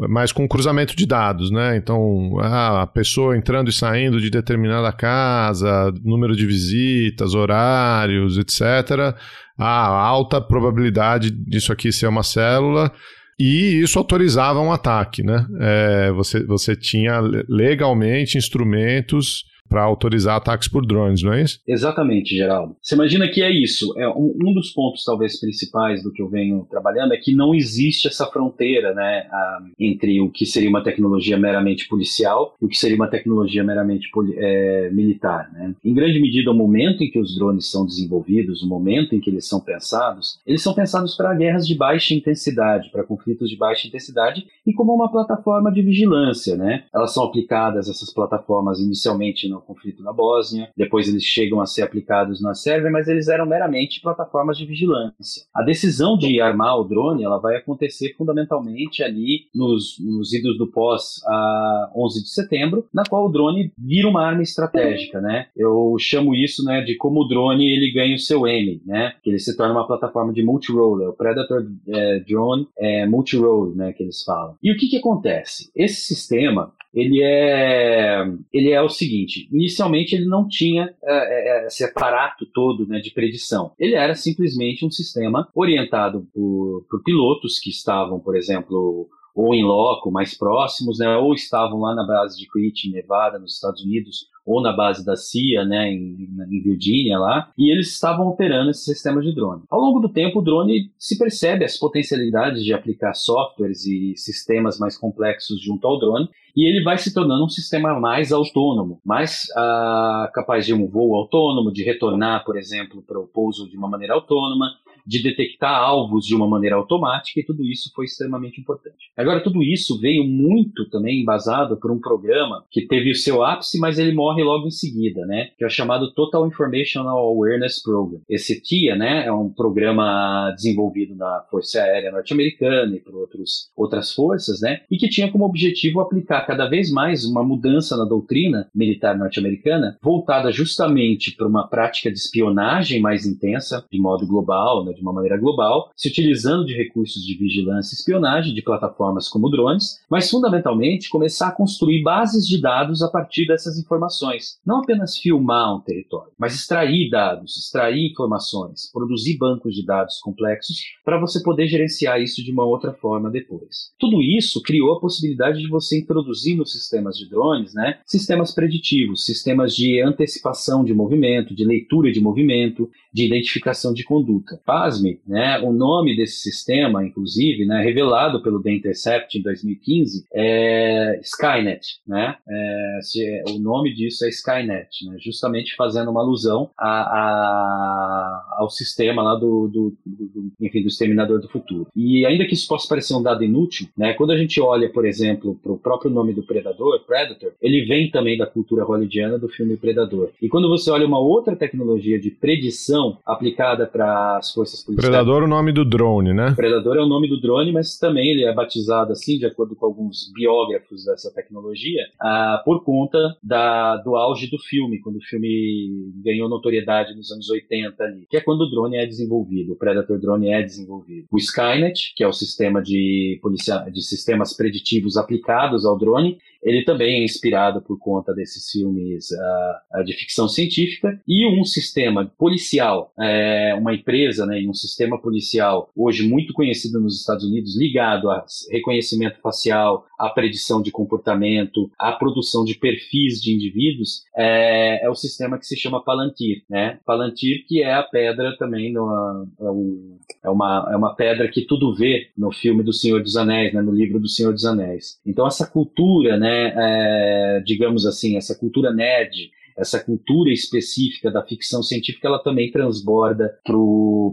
mas com cruzamento de dados, né? Então, ah, a pessoa entrando e saindo de determinada casa, número de visitas, horários, etc. Ah, alta probabilidade disso aqui ser uma célula. E isso autorizava um ataque, né? É, você, você tinha legalmente instrumentos para autorizar ataques por drones, não é isso? Exatamente, Geraldo. Você imagina que é isso. É um, um, dos pontos talvez principais do que eu venho trabalhando é que não existe essa fronteira, né, a, entre o que seria uma tecnologia meramente policial e o que seria uma tecnologia meramente é, militar, né? Em grande medida, o momento em que os drones são desenvolvidos, o momento em que eles são pensados, eles são pensados para guerras de baixa intensidade, para conflitos de baixa intensidade e como uma plataforma de vigilância, né? Elas são aplicadas essas plataformas inicialmente no no conflito na Bósnia, depois eles chegam a ser aplicados na Sérvia, mas eles eram meramente plataformas de vigilância. A decisão de armar o drone ela vai acontecer fundamentalmente ali nos, nos idos do pós a 11 de setembro, na qual o drone vira uma arma estratégica, né? Eu chamo isso, né, de como o drone ele ganha o seu M, né? Que ele se torna uma plataforma de multi-role, é o Predator é, Drone é, multi-role, né, que eles falam. E o que que acontece? Esse sistema ele é, ele é o seguinte: inicialmente ele não tinha é, é, é, esse aparato todo né, de predição. Ele era simplesmente um sistema orientado por, por pilotos que estavam, por exemplo, ou em loco, mais próximos, né, ou estavam lá na base de Creech, em Nevada, nos Estados Unidos, ou na base da CIA, né, em, em Virgínia lá, e eles estavam operando esse sistema de drone. Ao longo do tempo, o drone se percebe as potencialidades de aplicar softwares e sistemas mais complexos junto ao drone, e ele vai se tornando um sistema mais autônomo, mais uh, capaz de um voo autônomo, de retornar, por exemplo, para o pouso de uma maneira autônoma, de detectar alvos de uma maneira automática e tudo isso foi extremamente importante. Agora, tudo isso veio muito também embasado por um programa que teve o seu ápice, mas ele morre logo em seguida, né? Que é chamado Total Informational Awareness Program. Esse TIA, né, é um programa desenvolvido na Força Aérea Norte-Americana e por outros, outras forças, né? E que tinha como objetivo aplicar cada vez mais uma mudança na doutrina militar norte-americana voltada justamente para uma prática de espionagem mais intensa, de modo global, né, de uma maneira global, se utilizando de recursos de vigilância e espionagem de plataformas como drones, mas fundamentalmente começar a construir bases de dados a partir dessas informações. Não apenas filmar um território, mas extrair dados, extrair informações, produzir bancos de dados complexos para você poder gerenciar isso de uma outra forma depois. Tudo isso criou a possibilidade de você introduzir nos sistemas de drones, né, sistemas preditivos, sistemas de antecipação de movimento, de leitura de movimento, de identificação de conduta. Né, o nome desse sistema, inclusive, né, revelado pelo The Intercept em 2015, é Skynet. Né? É, se, o nome disso é Skynet, né, justamente fazendo uma alusão a, a, ao sistema lá do, do, do, do, enfim, do Exterminador do Futuro. E ainda que isso possa parecer um dado inútil, né, quando a gente olha, por exemplo, para o próprio nome do Predador, Predator, ele vem também da cultura hollywoodiana do filme Predador. E quando você olha uma outra tecnologia de predição aplicada para as forças policiais. Predador é o nome do drone, né? Predador é o nome do drone, mas também ele é batizado assim, de acordo com alguns biógrafos dessa tecnologia, ah, por conta da, do auge do filme, quando o filme ganhou notoriedade nos anos 80 ali, que é quando o drone é desenvolvido, o Predator drone é desenvolvido. O Skynet, que é o sistema de, policia de sistemas preditivos aplicados ao drone, ele também é inspirado por conta desses filmes uh, de ficção científica e um sistema policial, é, uma empresa, né, um sistema policial hoje muito conhecido nos Estados Unidos, ligado a reconhecimento facial, a predição de comportamento, a produção de perfis de indivíduos, é, é o sistema que se chama Palantir, né? Palantir que é a pedra também no, é, uma, é uma pedra que tudo vê no filme do Senhor dos Anéis, né? No livro do Senhor dos Anéis. Então essa cultura, né? Né, é, digamos assim, essa cultura nerd, essa cultura específica da ficção científica, ela também transborda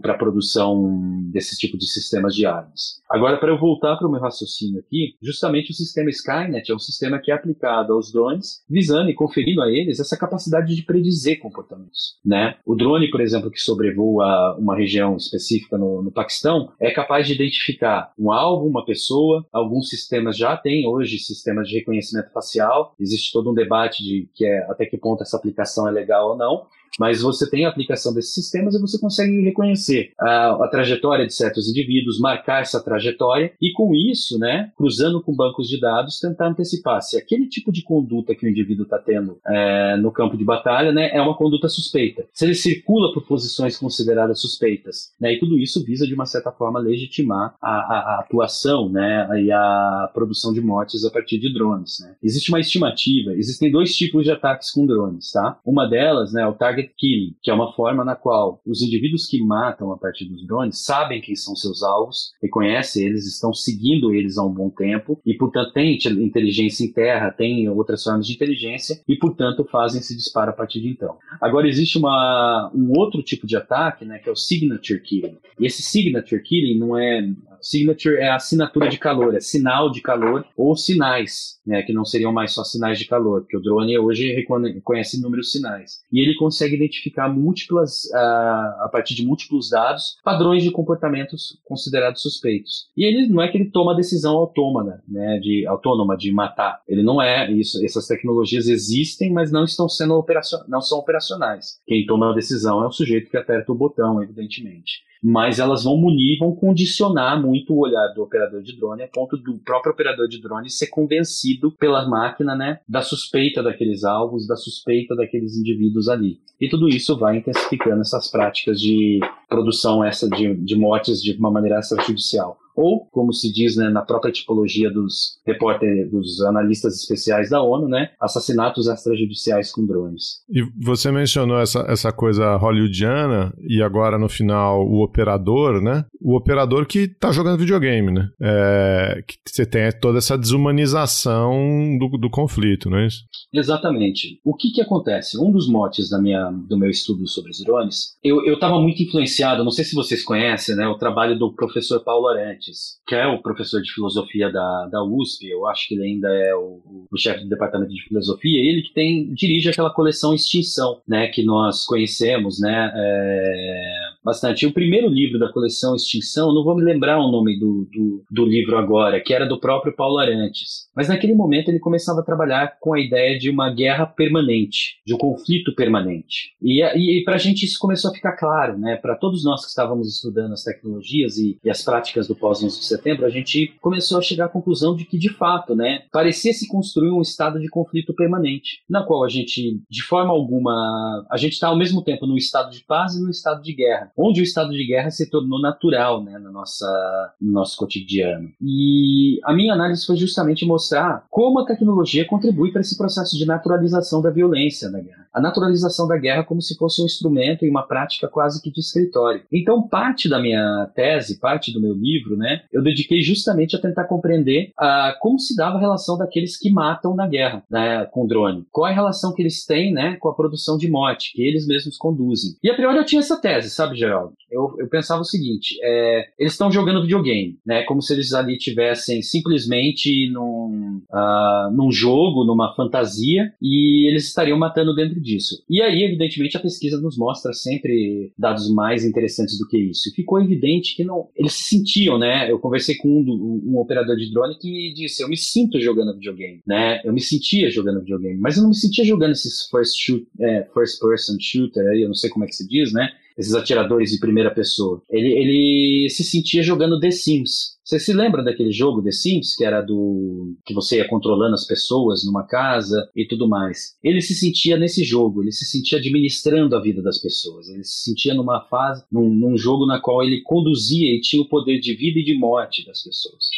para a produção desse tipo de sistemas de armas. Agora, para eu voltar para o meu raciocínio aqui, justamente o sistema Skynet é um sistema que é aplicado aos drones, visando e conferindo a eles essa capacidade de predizer comportamentos. Né? O drone, por exemplo, que sobrevoa uma região específica no, no Paquistão, é capaz de identificar um alvo, uma pessoa. Alguns sistemas já têm hoje sistemas de reconhecimento facial. Existe todo um debate de que é, até que ponto essa aplicação é legal ou não mas você tem a aplicação desses sistemas e você consegue reconhecer a, a, trajetória de certos indivíduos, marcar essa trajetória e com isso, né, cruzando com bancos de dados, tentar antecipar se aquele tipo de conduta que o indivíduo está tendo é, no campo de batalha, né, é uma conduta suspeita. Se ele circula por posições consideradas suspeitas, né, e tudo isso visa de uma certa forma legitimar a, a, a atuação, né, e a produção de mortes a partir de drones. Né. Existe uma estimativa, existem dois tipos de ataques com drones, tá? Uma delas, né, é o target target killing, que é uma forma na qual os indivíduos que matam a partir dos drones sabem quem são seus alvos, reconhecem eles, estão seguindo eles há um bom tempo e, portanto, têm inteligência em terra, têm outras formas de inteligência e, portanto, fazem esse disparo a partir de então. Agora, existe uma, um outro tipo de ataque, né, que é o signature killing. E esse signature killing não é signature é assinatura de calor, é sinal de calor ou sinais, né, que não seriam mais só sinais de calor, porque o drone hoje reconhece inúmeros sinais. E ele consegue identificar múltiplas, uh, a partir de múltiplos dados, padrões de comportamentos considerados suspeitos. E ele não é que ele toma a decisão autônoma, né, de, autônoma de matar. Ele não é isso. Essas tecnologias existem, mas não estão sendo operacion, não são operacionais. Quem toma a decisão é o sujeito que aperta o botão, evidentemente mas elas vão munir, vão condicionar muito o olhar do operador de drone a ponto do próprio operador de drone ser convencido pela máquina, né, da suspeita daqueles alvos, da suspeita daqueles indivíduos ali. E tudo isso vai intensificando essas práticas de produção essa de, de mortes de uma maneira extrajudicial ou, como se diz né, na própria tipologia dos repórteres, dos analistas especiais da ONU, né, assassinatos extrajudiciais com drones. E você mencionou essa, essa coisa hollywoodiana e agora no final o operador, né? o operador que tá jogando videogame, né? É, que você tem toda essa desumanização do, do conflito, não é isso? Exatamente. O que que acontece? Um dos motes da minha, do meu estudo sobre os drones, eu estava muito influenciado, não sei se vocês conhecem, né, o trabalho do professor Paulo Arantes, que é o professor de filosofia da, da USP, eu acho que ele ainda é o, o chefe do departamento de filosofia, ele que tem, dirige aquela coleção Extinção, né, que nós conhecemos, né, é, bastante. O primeiro livro da coleção Extinção, não vou me lembrar o nome do, do, do, livro agora, que era do próprio Paulo Arantes. Mas naquele momento ele começava a trabalhar com a ideia de uma guerra permanente, de um conflito permanente. E, e, e para a gente isso começou a ficar claro, né? Para todos nós que estávamos estudando as tecnologias e, e as práticas do pós-11 de setembro, a gente começou a chegar à conclusão de que, de fato, né, parecia se construir um estado de conflito permanente, na qual a gente, de forma alguma, a gente está ao mesmo tempo no estado de paz e no estado de guerra onde o estado de guerra se tornou natural né, na nossa, no nosso cotidiano. E a minha análise foi justamente mostrar como a tecnologia contribui para esse processo de naturalização da violência na guerra. A naturalização da guerra como se fosse um instrumento e uma prática quase que de escritório. Então, parte da minha tese, parte do meu livro, né, eu dediquei justamente a tentar compreender uh, como se dava a relação daqueles que matam na guerra né, com drone. Qual é a relação que eles têm né, com a produção de morte, que eles mesmos conduzem. E a priori eu tinha essa tese, sabe, Geraldo? Eu, eu pensava o seguinte: é, eles estão jogando videogame, né? Como se eles ali tivessem simplesmente num, uh, num jogo, numa fantasia, e eles estariam matando dentro disso. E aí, evidentemente, a pesquisa nos mostra sempre dados mais interessantes do que isso. E ficou evidente que não, eles se sentiam, né? Eu conversei com um, um operador de drone que disse: eu me sinto jogando videogame, né? Eu me sentia jogando videogame, mas eu não me sentia jogando esses first, shoot, é, first person shooter, eu não sei como é que se diz, né? Esses atiradores de primeira pessoa. Ele, ele se sentia jogando The Sims. Você se lembra daquele jogo The Sims, que era do. que você ia controlando as pessoas numa casa e tudo mais? Ele se sentia nesse jogo, ele se sentia administrando a vida das pessoas. Ele se sentia numa fase, num, num jogo na qual ele conduzia e tinha o poder de vida e de morte das pessoas.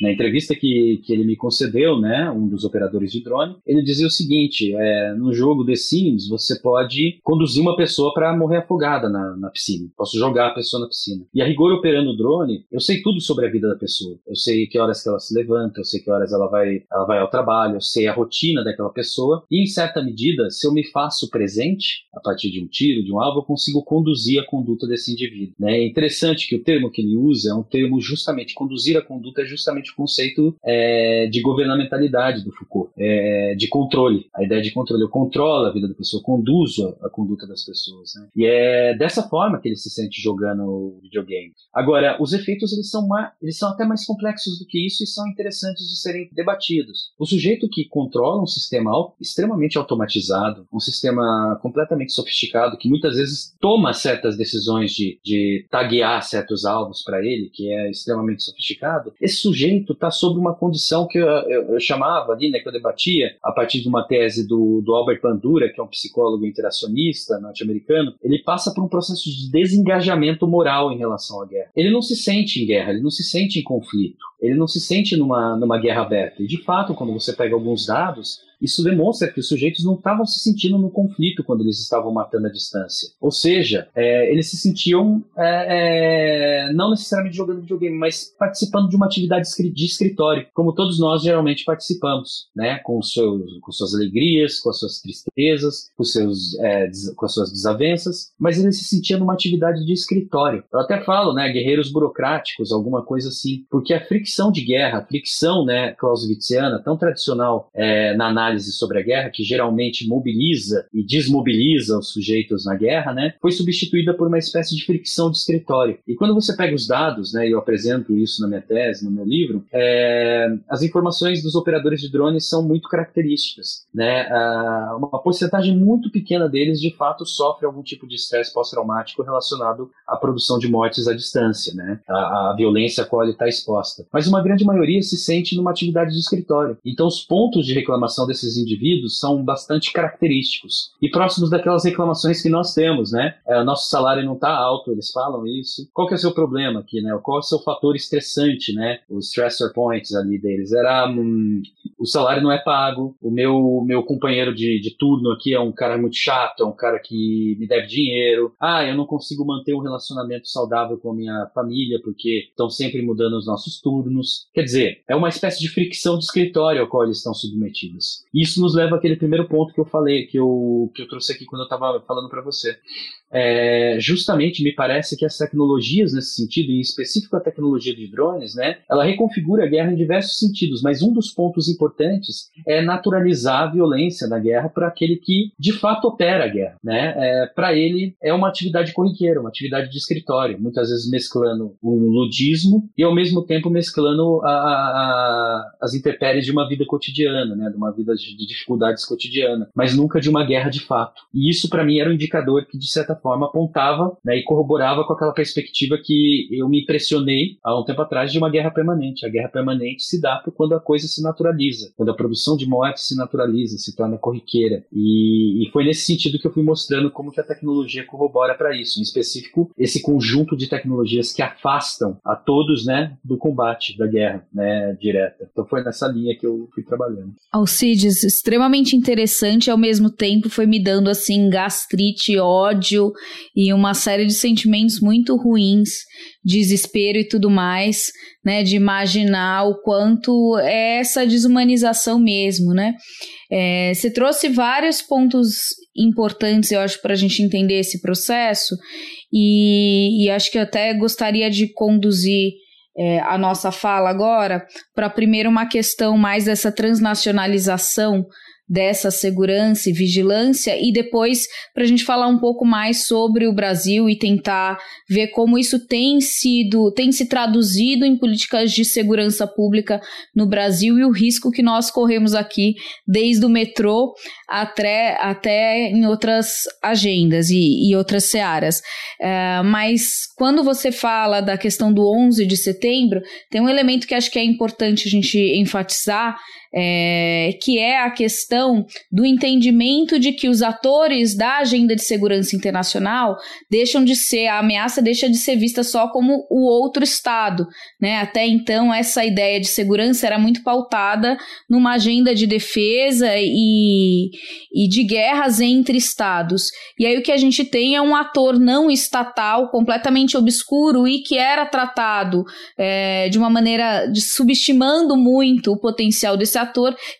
Na entrevista que, que ele me concedeu, né, um dos operadores de drone, ele dizia o seguinte: é, no jogo The Sims, você pode conduzir uma pessoa para morrer afogada na, na piscina. Posso jogar a pessoa na piscina. E a rigor operando o drone, eu sei tudo sobre a vida da pessoa. Eu sei que horas que ela se levanta, eu sei que horas ela vai, ela vai ao trabalho, eu sei a rotina daquela pessoa. E em certa medida, se eu me faço presente a partir de um tiro, de um alvo, eu consigo conduzir a conduta desse indivíduo. Né? É interessante que o termo que ele usa é um termo justamente conduzir a conduta é justamente o conceito é, de governamentalidade do Foucault, é, de controle. A ideia de controle. Eu controlo a vida da pessoa, conduzo a, a conduta das pessoas. Né? E é dessa forma que ele se sente jogando videogame. Agora, os efeitos eles são, mais, eles são até mais complexos do que isso e são interessantes de serem debatidos. O sujeito que controla um sistema extremamente automatizado, um sistema completamente sofisticado, que muitas vezes toma certas decisões de, de taguear certos alvos para ele, que é extremamente sofisticado, esse sujeito está sob uma condição que eu, eu, eu, chamava ali, né, que eu debatia a partir de uma tese do, do Albert Bandura, que é um psicólogo interacionista norte-americano, ele passa por um processo de desengajamento moral em relação à guerra. Ele não se sente em guerra, ele não se sente em conflito, ele não se sente numa, numa guerra aberta. E de fato, quando você pega alguns dados, isso demonstra que os sujeitos não estavam se sentindo no conflito quando eles estavam matando à distância. Ou seja, é, eles se sentiam é, é, não necessariamente jogando videogame, mas participando de uma atividade de escritório, como todos nós geralmente participamos, né? Com, seus, com suas alegrias, com as suas tristezas, com, seus, é, com as suas desavenças, mas eles se sentiam numa atividade de escritório. Eu até falo, né? Guerreiros burocráticos, alguma coisa assim, porque a fricção de guerra, a fricção, né, clausewitziana, tão tradicional é, na análise análise sobre a guerra, que geralmente mobiliza e desmobiliza os sujeitos na guerra, né, foi substituída por uma espécie de fricção de escritório. E quando você pega os dados, né, e eu apresento isso na minha tese, no meu livro, é, as informações dos operadores de drones são muito características. Né, uma porcentagem muito pequena deles, de fato, sofre algum tipo de estresse pós-traumático relacionado à produção de mortes à distância, né, a, a violência a qual ele está exposta. Mas uma grande maioria se sente numa atividade de escritório. Então, os pontos de reclamação desses indivíduos são bastante característicos e próximos daquelas reclamações que nós temos, né? É, nosso salário não está alto, eles falam isso. Qual que é o seu problema aqui, né? Qual é o seu fator estressante, né? Os stressor points ali deles. Era hum, o salário não é pago, o meu, meu companheiro de, de turno aqui é um cara muito chato, é um cara que me deve dinheiro, ah, eu não consigo manter um relacionamento saudável com a minha família porque estão sempre mudando os nossos turnos. Quer dizer, é uma espécie de fricção de escritório ao qual eles estão submetidos. Isso nos leva àquele primeiro ponto que eu falei, que eu, que eu trouxe aqui quando eu estava falando para você é, justamente me parece que as tecnologias nesse sentido, em específico a tecnologia de drones, né, ela reconfigura a guerra em diversos sentidos, mas um dos pontos importantes é naturalizar a violência na guerra para aquele que de fato opera a guerra, né? É, para ele é uma atividade corriqueira, uma atividade de escritório, muitas vezes mesclando o ludismo e ao mesmo tempo mesclando a, a, as intempéries de uma vida cotidiana, né, de uma vida de, de dificuldades cotidianas, mas nunca de uma guerra de fato. E isso para mim era um indicador que de certa forma, apontava né, e corroborava com aquela perspectiva que eu me impressionei há um tempo atrás de uma guerra permanente. A guerra permanente se dá quando a coisa se naturaliza, quando a produção de morte se naturaliza, se torna corriqueira. E, e foi nesse sentido que eu fui mostrando como que a tecnologia corrobora para isso. Em específico, esse conjunto de tecnologias que afastam a todos né, do combate, da guerra né, direta. Então foi nessa linha que eu fui trabalhando. Alcides, extremamente interessante, ao mesmo tempo foi me dando assim gastrite, ódio, e uma série de sentimentos muito ruins, desespero e tudo mais, né? De imaginar o quanto é essa desumanização mesmo, né? É, você trouxe vários pontos importantes, eu acho, para a gente entender esse processo, e, e acho que eu até gostaria de conduzir é, a nossa fala agora para primeiro uma questão mais dessa transnacionalização dessa segurança e vigilância e depois para a gente falar um pouco mais sobre o Brasil e tentar ver como isso tem sido, tem se traduzido em políticas de segurança pública no Brasil e o risco que nós corremos aqui desde o metrô até, até em outras agendas e, e outras searas. É, mas quando você fala da questão do 11 de setembro, tem um elemento que acho que é importante a gente enfatizar, é, que é a questão do entendimento de que os atores da agenda de segurança internacional deixam de ser, a ameaça deixa de ser vista só como o outro Estado. Né? Até então, essa ideia de segurança era muito pautada numa agenda de defesa e, e de guerras entre Estados. E aí o que a gente tem é um ator não estatal, completamente obscuro e que era tratado é, de uma maneira de subestimando muito o potencial desse ator,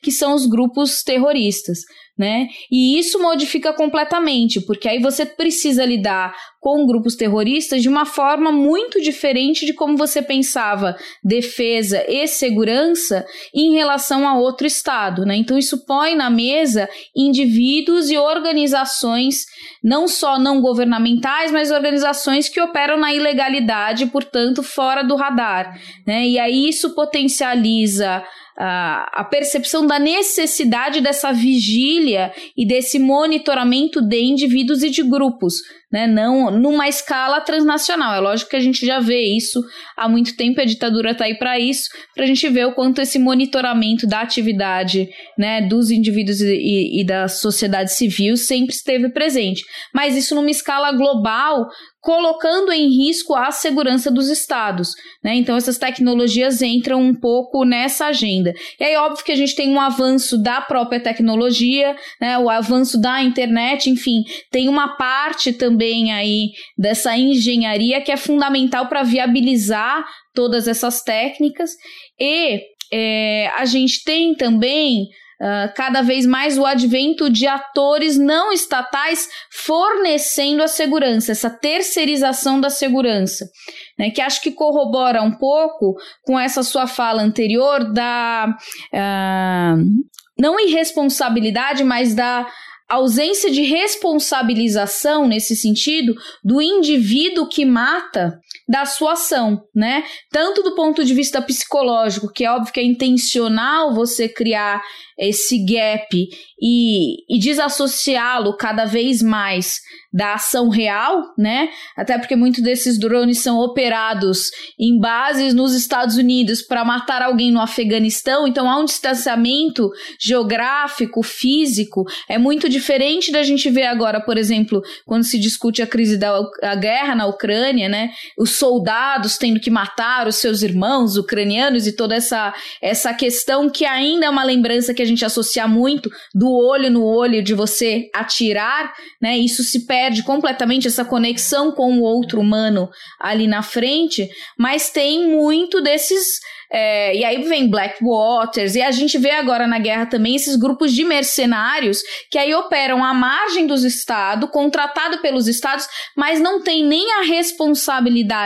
que são os grupos terroristas né? E isso modifica completamente, porque aí você precisa lidar com grupos terroristas de uma forma muito diferente de como você pensava defesa e segurança em relação a outro Estado, né? Então isso põe na mesa indivíduos e organizações, não só não governamentais, mas organizações que operam na ilegalidade, portanto, fora do radar, né? E aí isso potencializa a, percepção da necessidade dessa vigília e desse monitoramento de indivíduos e de grupos, né? Não numa escala transnacional. É lógico que a gente já vê isso há muito tempo, a ditadura está aí para isso, para a gente ver o quanto esse monitoramento da atividade né, dos indivíduos e, e da sociedade civil sempre esteve presente. Mas isso numa escala global, colocando em risco a segurança dos estados. Né? Então, essas tecnologias entram um pouco nessa agenda. E aí, óbvio que a gente tem um avanço da própria tecnologia, né? o avanço da internet, enfim, tem uma parte também aí dessa engenharia que é fundamental para viabilizar todas essas técnicas. E é, a gente tem também Uh, cada vez mais o advento de atores não estatais fornecendo a segurança, essa terceirização da segurança, né, que acho que corrobora um pouco com essa sua fala anterior da uh, não irresponsabilidade, mas da ausência de responsabilização nesse sentido do indivíduo que mata da sua ação, né? Tanto do ponto de vista psicológico, que é óbvio que é intencional você criar esse gap e, e desassociá-lo cada vez mais da ação real, né? Até porque muitos desses drones são operados em bases nos Estados Unidos para matar alguém no Afeganistão, então há um distanciamento geográfico, físico, é muito diferente da gente ver agora, por exemplo, quando se discute a crise da a guerra na Ucrânia, né? Os soldados tendo que matar os seus irmãos ucranianos e toda essa, essa questão que ainda é uma lembrança que a gente associa muito do olho no olho de você atirar, né? Isso se perde completamente, essa conexão com o outro humano ali na frente, mas tem muito desses é, e aí vem Black Waters, e a gente vê agora na guerra também esses grupos de mercenários que aí operam à margem dos estados, contratado pelos estados, mas não tem nem a responsabilidade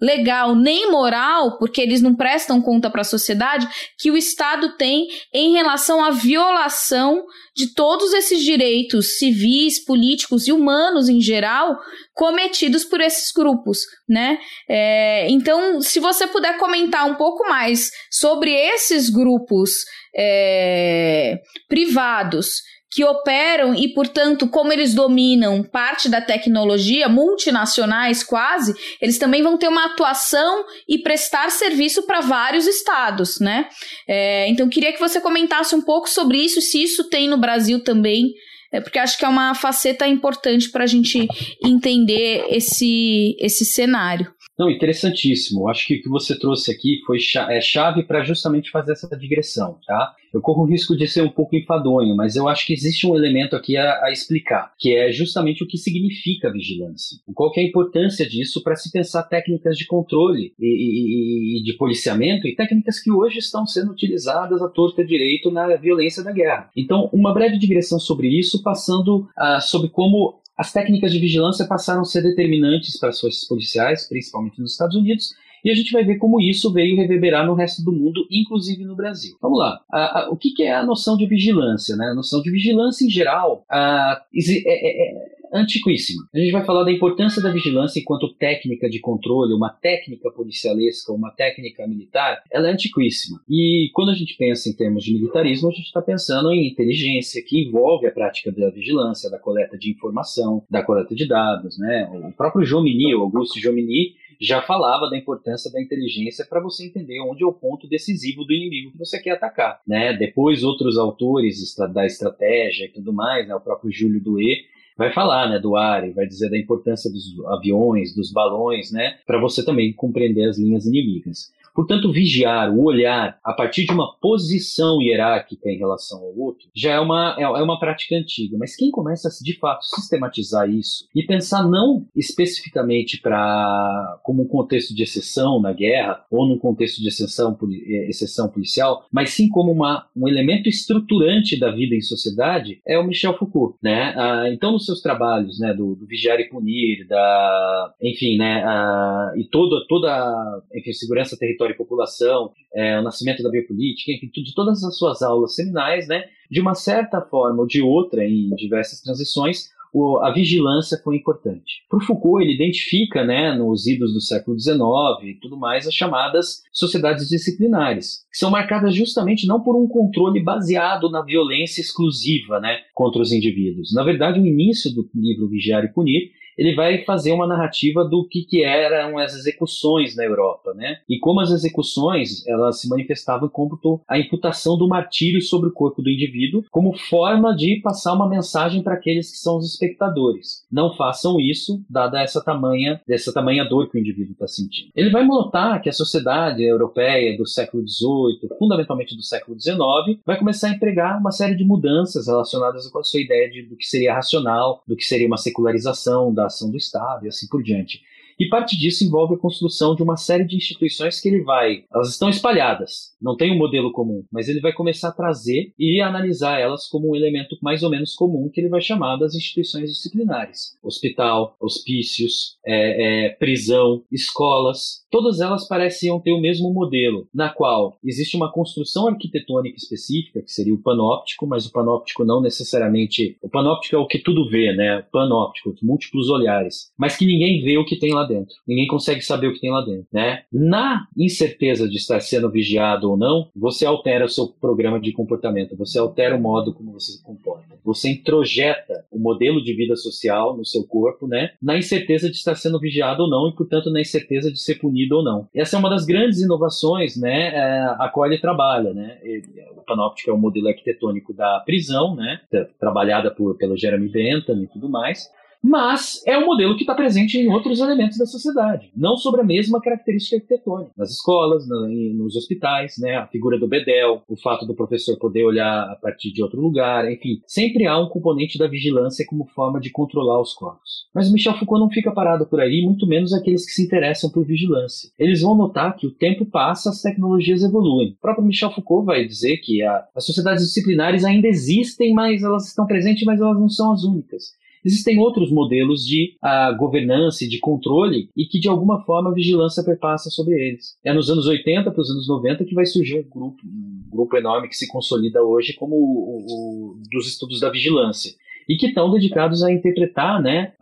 legal nem moral, porque eles não prestam conta para a sociedade, que o Estado tem em relação à violação de todos esses direitos civis, políticos e humanos em geral cometidos por esses grupos, né? É, então, se você puder comentar um pouco mais sobre esses grupos é, privados que operam e, portanto, como eles dominam parte da tecnologia, multinacionais quase, eles também vão ter uma atuação e prestar serviço para vários estados, né? É, então, queria que você comentasse um pouco sobre isso, se isso tem no Brasil também, é, porque acho que é uma faceta importante para a gente entender esse, esse cenário. Não, interessantíssimo. Acho que o que você trouxe aqui foi é chave para justamente fazer essa digressão, tá? Eu corro o risco de ser um pouco enfadonho, mas eu acho que existe um elemento aqui a, a explicar, que é justamente o que significa vigilância. Qual é a importância disso para se pensar técnicas de controle e, e, e, de policiamento e técnicas que hoje estão sendo utilizadas à torta direito na violência da guerra. Então, uma breve digressão sobre isso, passando uh, sobre como as técnicas de vigilância passaram a ser determinantes para as forças policiais, principalmente nos Estados Unidos, e a gente vai ver como isso veio reverberar no resto do mundo, inclusive no Brasil. Vamos lá. O que, é a noção de vigilância? Né? A noção de vigilância, em geral, é, é, é antiquíssima. A gente vai falar da importância da vigilância enquanto técnica de controle, uma técnica policialesca, uma técnica militar, ela é antiquíssima. E quando a gente pensa em termos de militarismo, a gente está pensando em inteligência, que envolve a prática da vigilância, da coleta de informação, da coleta de dados. Né? O próprio Jomini, o Augusto Jomini, já falava da importância da inteligência para você entender onde é o ponto decisivo do inimigo que você quer atacar. Né? Depois, outros autores da estratégia e tudo mais, né? o próprio Júlio Douet, vai falar, né, do ar e vai dizer da importância dos aviões, dos balões, né, para você também compreender as linhas inimigas. Portanto, vigiar, o olhar a partir de uma posição hierárquica em relação ao outro já é uma, é, é uma prática antiga. Mas quem começa a de fato sistematizar isso e pensar não especificamente para como um contexto de exceção na guerra ou num contexto de exceção, é, exceção policial, mas sim como uma, um elemento estruturante da vida em sociedade é o Michel Foucault, né? Ah, então, nos seus trabalhos, né, do, do vigiar e punir, da, enfim, né, ah, e toda toda, enfim, segurança territorial território e população, é, o nascimento da biopolítica, enfim, de todas as suas aulas seminais, né, de uma certa forma ou de outra, em diversas transições, o, a vigilância foi importante. Para o Foucault, ele identifica, né, nos idos do século XIX e tudo mais, as chamadas sociedades disciplinares, que são marcadas justamente não por um controle baseado na violência exclusiva né, contra os indivíduos. Na verdade, o início do livro Vigiar e Punir ele vai fazer uma narrativa do que, que eram as execuções na Europa, né? E como as execuções elas se manifestavam como a imputação do martírio sobre o corpo do indivíduo como forma de passar uma mensagem para aqueles que são os espectadores. Não façam isso, dada essa tamanha, essa tamanha dor que o indivíduo está sentindo. Ele vai notar que a sociedade europeia do século XVIII, fundamentalmente do século XIX, vai começar a empregar uma série de mudanças relacionadas com a sua ideia de, do que seria racional, do que seria uma secularização, da do Estado e assim por diante. E parte disso envolve a construção de uma série de instituições que ele vai. Elas estão espalhadas, não tem um modelo comum, mas ele vai começar a trazer e analisar elas como um elemento mais ou menos comum que ele vai chamar das instituições disciplinares: hospital, hospícios, é, é, prisão, escolas. Todas elas pareciam ter o mesmo modelo, na qual existe uma construção arquitetônica específica, que seria o panóptico, mas o panóptico não necessariamente. O panóptico é o que tudo vê, né? Panóptico, múltiplos olhares, mas que ninguém vê o que tem lá dentro. Ninguém consegue saber o que tem lá dentro, né? Na incerteza de estar sendo vigiado ou não, você altera o seu programa de comportamento, você altera o modo como você se comporta. Você introjeta o modelo de vida social no seu corpo, né, na incerteza de estar sendo vigiado ou não e, portanto, na incerteza de ser punido ou não. Essa é uma das grandes inovações, né, é, a qual ele trabalha, né. O panóptico é o modelo arquitetônico da prisão, né, trabalhada por, pelo Jeremy Bentham e tudo mais mas é um modelo que está presente em outros elementos da sociedade, não sobre a mesma característica arquitetônica. Nas escolas, nos hospitais, né, a figura do bedel, o fato do professor poder olhar a partir de outro lugar, enfim, sempre há um componente da vigilância como forma de controlar os corpos. Mas Michel Foucault não fica parado por aí, muito menos aqueles que se interessam por vigilância. Eles vão notar que o tempo passa, as tecnologias evoluem. O próprio Michel Foucault vai dizer que a, as sociedades disciplinares ainda existem, mas elas estão presentes, mas elas não são as únicas. Existem outros modelos de uh, governança e de controle e que, de alguma forma, a vigilância perpassa sobre eles. É nos anos 80 para os anos 90 que vai surgir um grupo, um grupo enorme que se consolida hoje como o, o, dos estudos da vigilância e que estão dedicados a interpretar, né,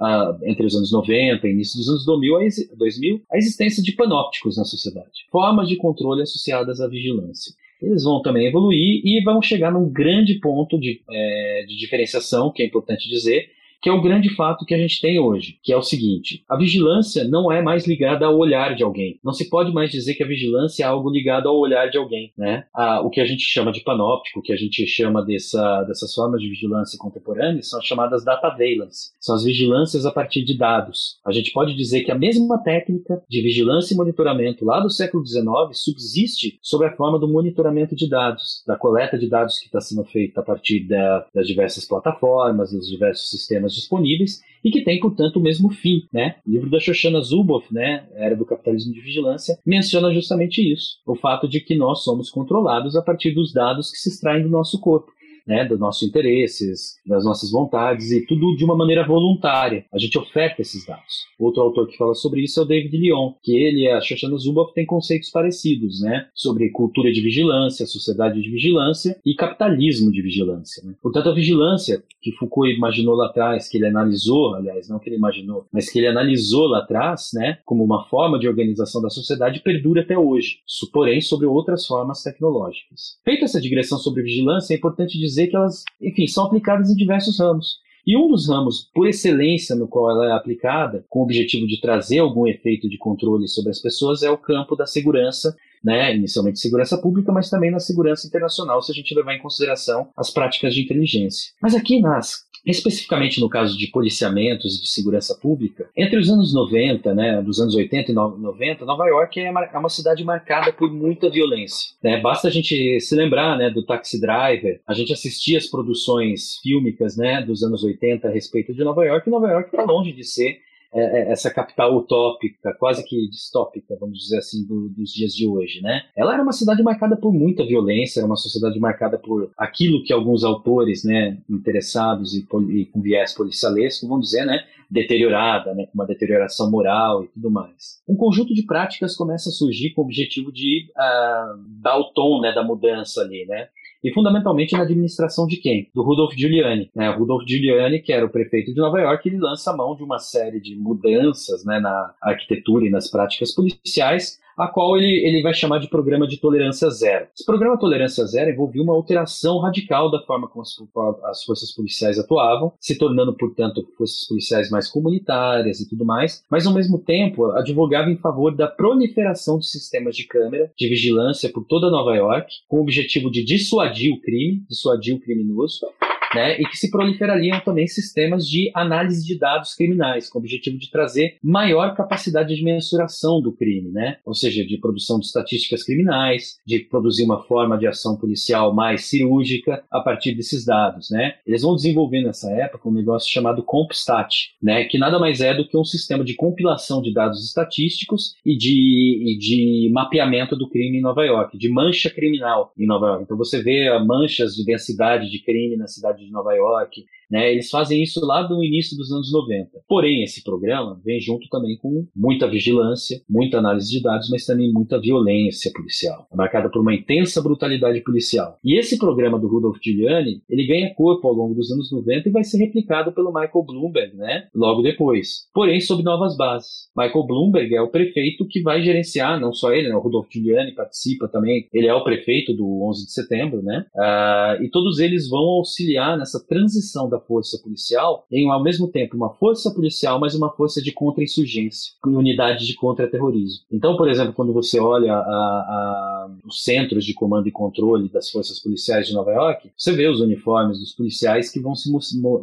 entre os anos 90 e início dos anos 2000 a, 2000, a existência de panópticos na sociedade, formas de controle associadas à vigilância. Eles vão também evoluir e vão chegar num grande ponto de, é, de diferenciação, que é importante dizer, que é o grande fato que a gente tem hoje, que é o seguinte: a vigilância não é mais ligada ao olhar de alguém. Não se pode mais dizer que a vigilância é algo ligado ao olhar de alguém, né? A, o que a gente chama de panóptico, o que a gente chama dessa, dessas formas de vigilância contemporâneas, são as chamadas data valence. São as vigilâncias a partir de dados. A gente pode dizer que a mesma técnica de vigilância e monitoramento lá do século XIX subsiste sob a forma do monitoramento de dados, da coleta de dados que está sendo feita a partir da, das diversas plataformas, dos diversos sistemas disponíveis e que tem, portanto, o mesmo fim. Né? O livro da Shoshana Zuboff, né, Era do Capitalismo de Vigilância, menciona justamente isso, o fato de que nós somos controlados a partir dos dados que se extraem do nosso corpo né, dos nossos interesses, das nossas vontades e tudo de uma maneira voluntária. A gente oferta esses dados. Outro autor que fala sobre isso é o David Lyon, que ele e a Shoshana Zuboff têm conceitos parecidos, né, sobre cultura de vigilância, sociedade de vigilância e capitalismo de vigilância. Né? Portanto, a vigilância que Foucault imaginou lá atrás, que ele analisou, aliás, não que ele imaginou, mas que ele analisou lá atrás, né, como uma forma de organização da sociedade, perdura até hoje, porém sobre outras formas tecnológicas. Feita essa digressão sobre vigilância, é importante dizer dizer que elas, enfim, são aplicadas em diversos ramos. E um dos ramos, por excelência, no qual ela é aplicada, com o objetivo de trazer algum efeito de controle sobre as pessoas, é o campo da segurança, né? inicialmente segurança pública, mas também na segurança internacional, se a gente levar em consideração as práticas de inteligência. Mas aqui nas especificamente no caso de policiamentos e de segurança pública, entre os anos 90, né, dos anos 80 e 90, Nova York é, é uma cidade marcada por muita violência. Né? Basta a gente se lembrar né, do Taxi Driver, a gente assistia as produções fílmicas né, dos anos 80 a respeito de Nova York, e Nova York está longe de ser essa capital utópica, quase que distópica, vamos dizer assim, do, dos dias de hoje, né? Ela era uma cidade marcada por muita violência, era uma sociedade marcada por aquilo que alguns autores, né, interessados e, e com viés policialesco vão dizer, né, deteriorada, né, com uma deterioração moral e tudo mais. Um conjunto de práticas começa a surgir com o objetivo de uh, dar o tom, né, da mudança ali, né? E fundamentalmente na administração de quem? Do Rudolph Giuliani. Né? O Rudolph Giuliani, que era o prefeito de Nova York, ele lança a mão de uma série de mudanças né, na arquitetura e nas práticas policiais, a qual ele, ele vai chamar de programa de tolerância zero. Esse programa tolerância zero envolvia uma alteração radical da forma como as, as forças policiais atuavam, se tornando, portanto, forças policiais mais comunitárias e tudo mais, mas ao mesmo tempo advogava em favor da proliferação de sistemas de câmera de vigilância por toda Nova York, com o objetivo de dissuadir o crime, dissuadir o criminoso, né, e que se proliferariam também sistemas de análise de dados criminais, com o objetivo de trazer maior capacidade de mensuração do crime, né, ou seja, de produção de estatísticas criminais, de produzir uma forma de ação policial mais cirúrgica a partir desses dados, né. Eles vão desenvolver nessa época um negócio chamado CompStat, né, que nada mais é do que um sistema de compilação de dados estatísticos e de, e de mapeamento do crime em Nova York, de mancha criminal em Nova York. Então você vê manchas de densidade de crime na cidade de Nova York, né? Eles fazem isso lá no início dos anos 90. Porém, esse programa vem junto também com muita vigilância, muita análise de dados, mas também muita violência policial, marcada por uma intensa brutalidade policial. E esse programa do Rudolph Giuliani, ele ganha corpo ao longo dos anos 90 e vai ser replicado pelo Michael Bloomberg, né? Logo depois. Porém, sob novas bases. Michael Bloomberg é o prefeito que vai gerenciar, não só ele, né? O Rudolph Giuliani participa também. Ele é o prefeito do 11 de setembro, né? Uh, e todos eles vão auxiliar nessa transição da força policial em, ao mesmo tempo, uma força policial, mas uma força de contra-insurgência, em unidade de contra-terrorismo. Então, por exemplo, quando você olha a, a, os centros de comando e controle das forças policiais de Nova York, você vê os uniformes dos policiais que vão se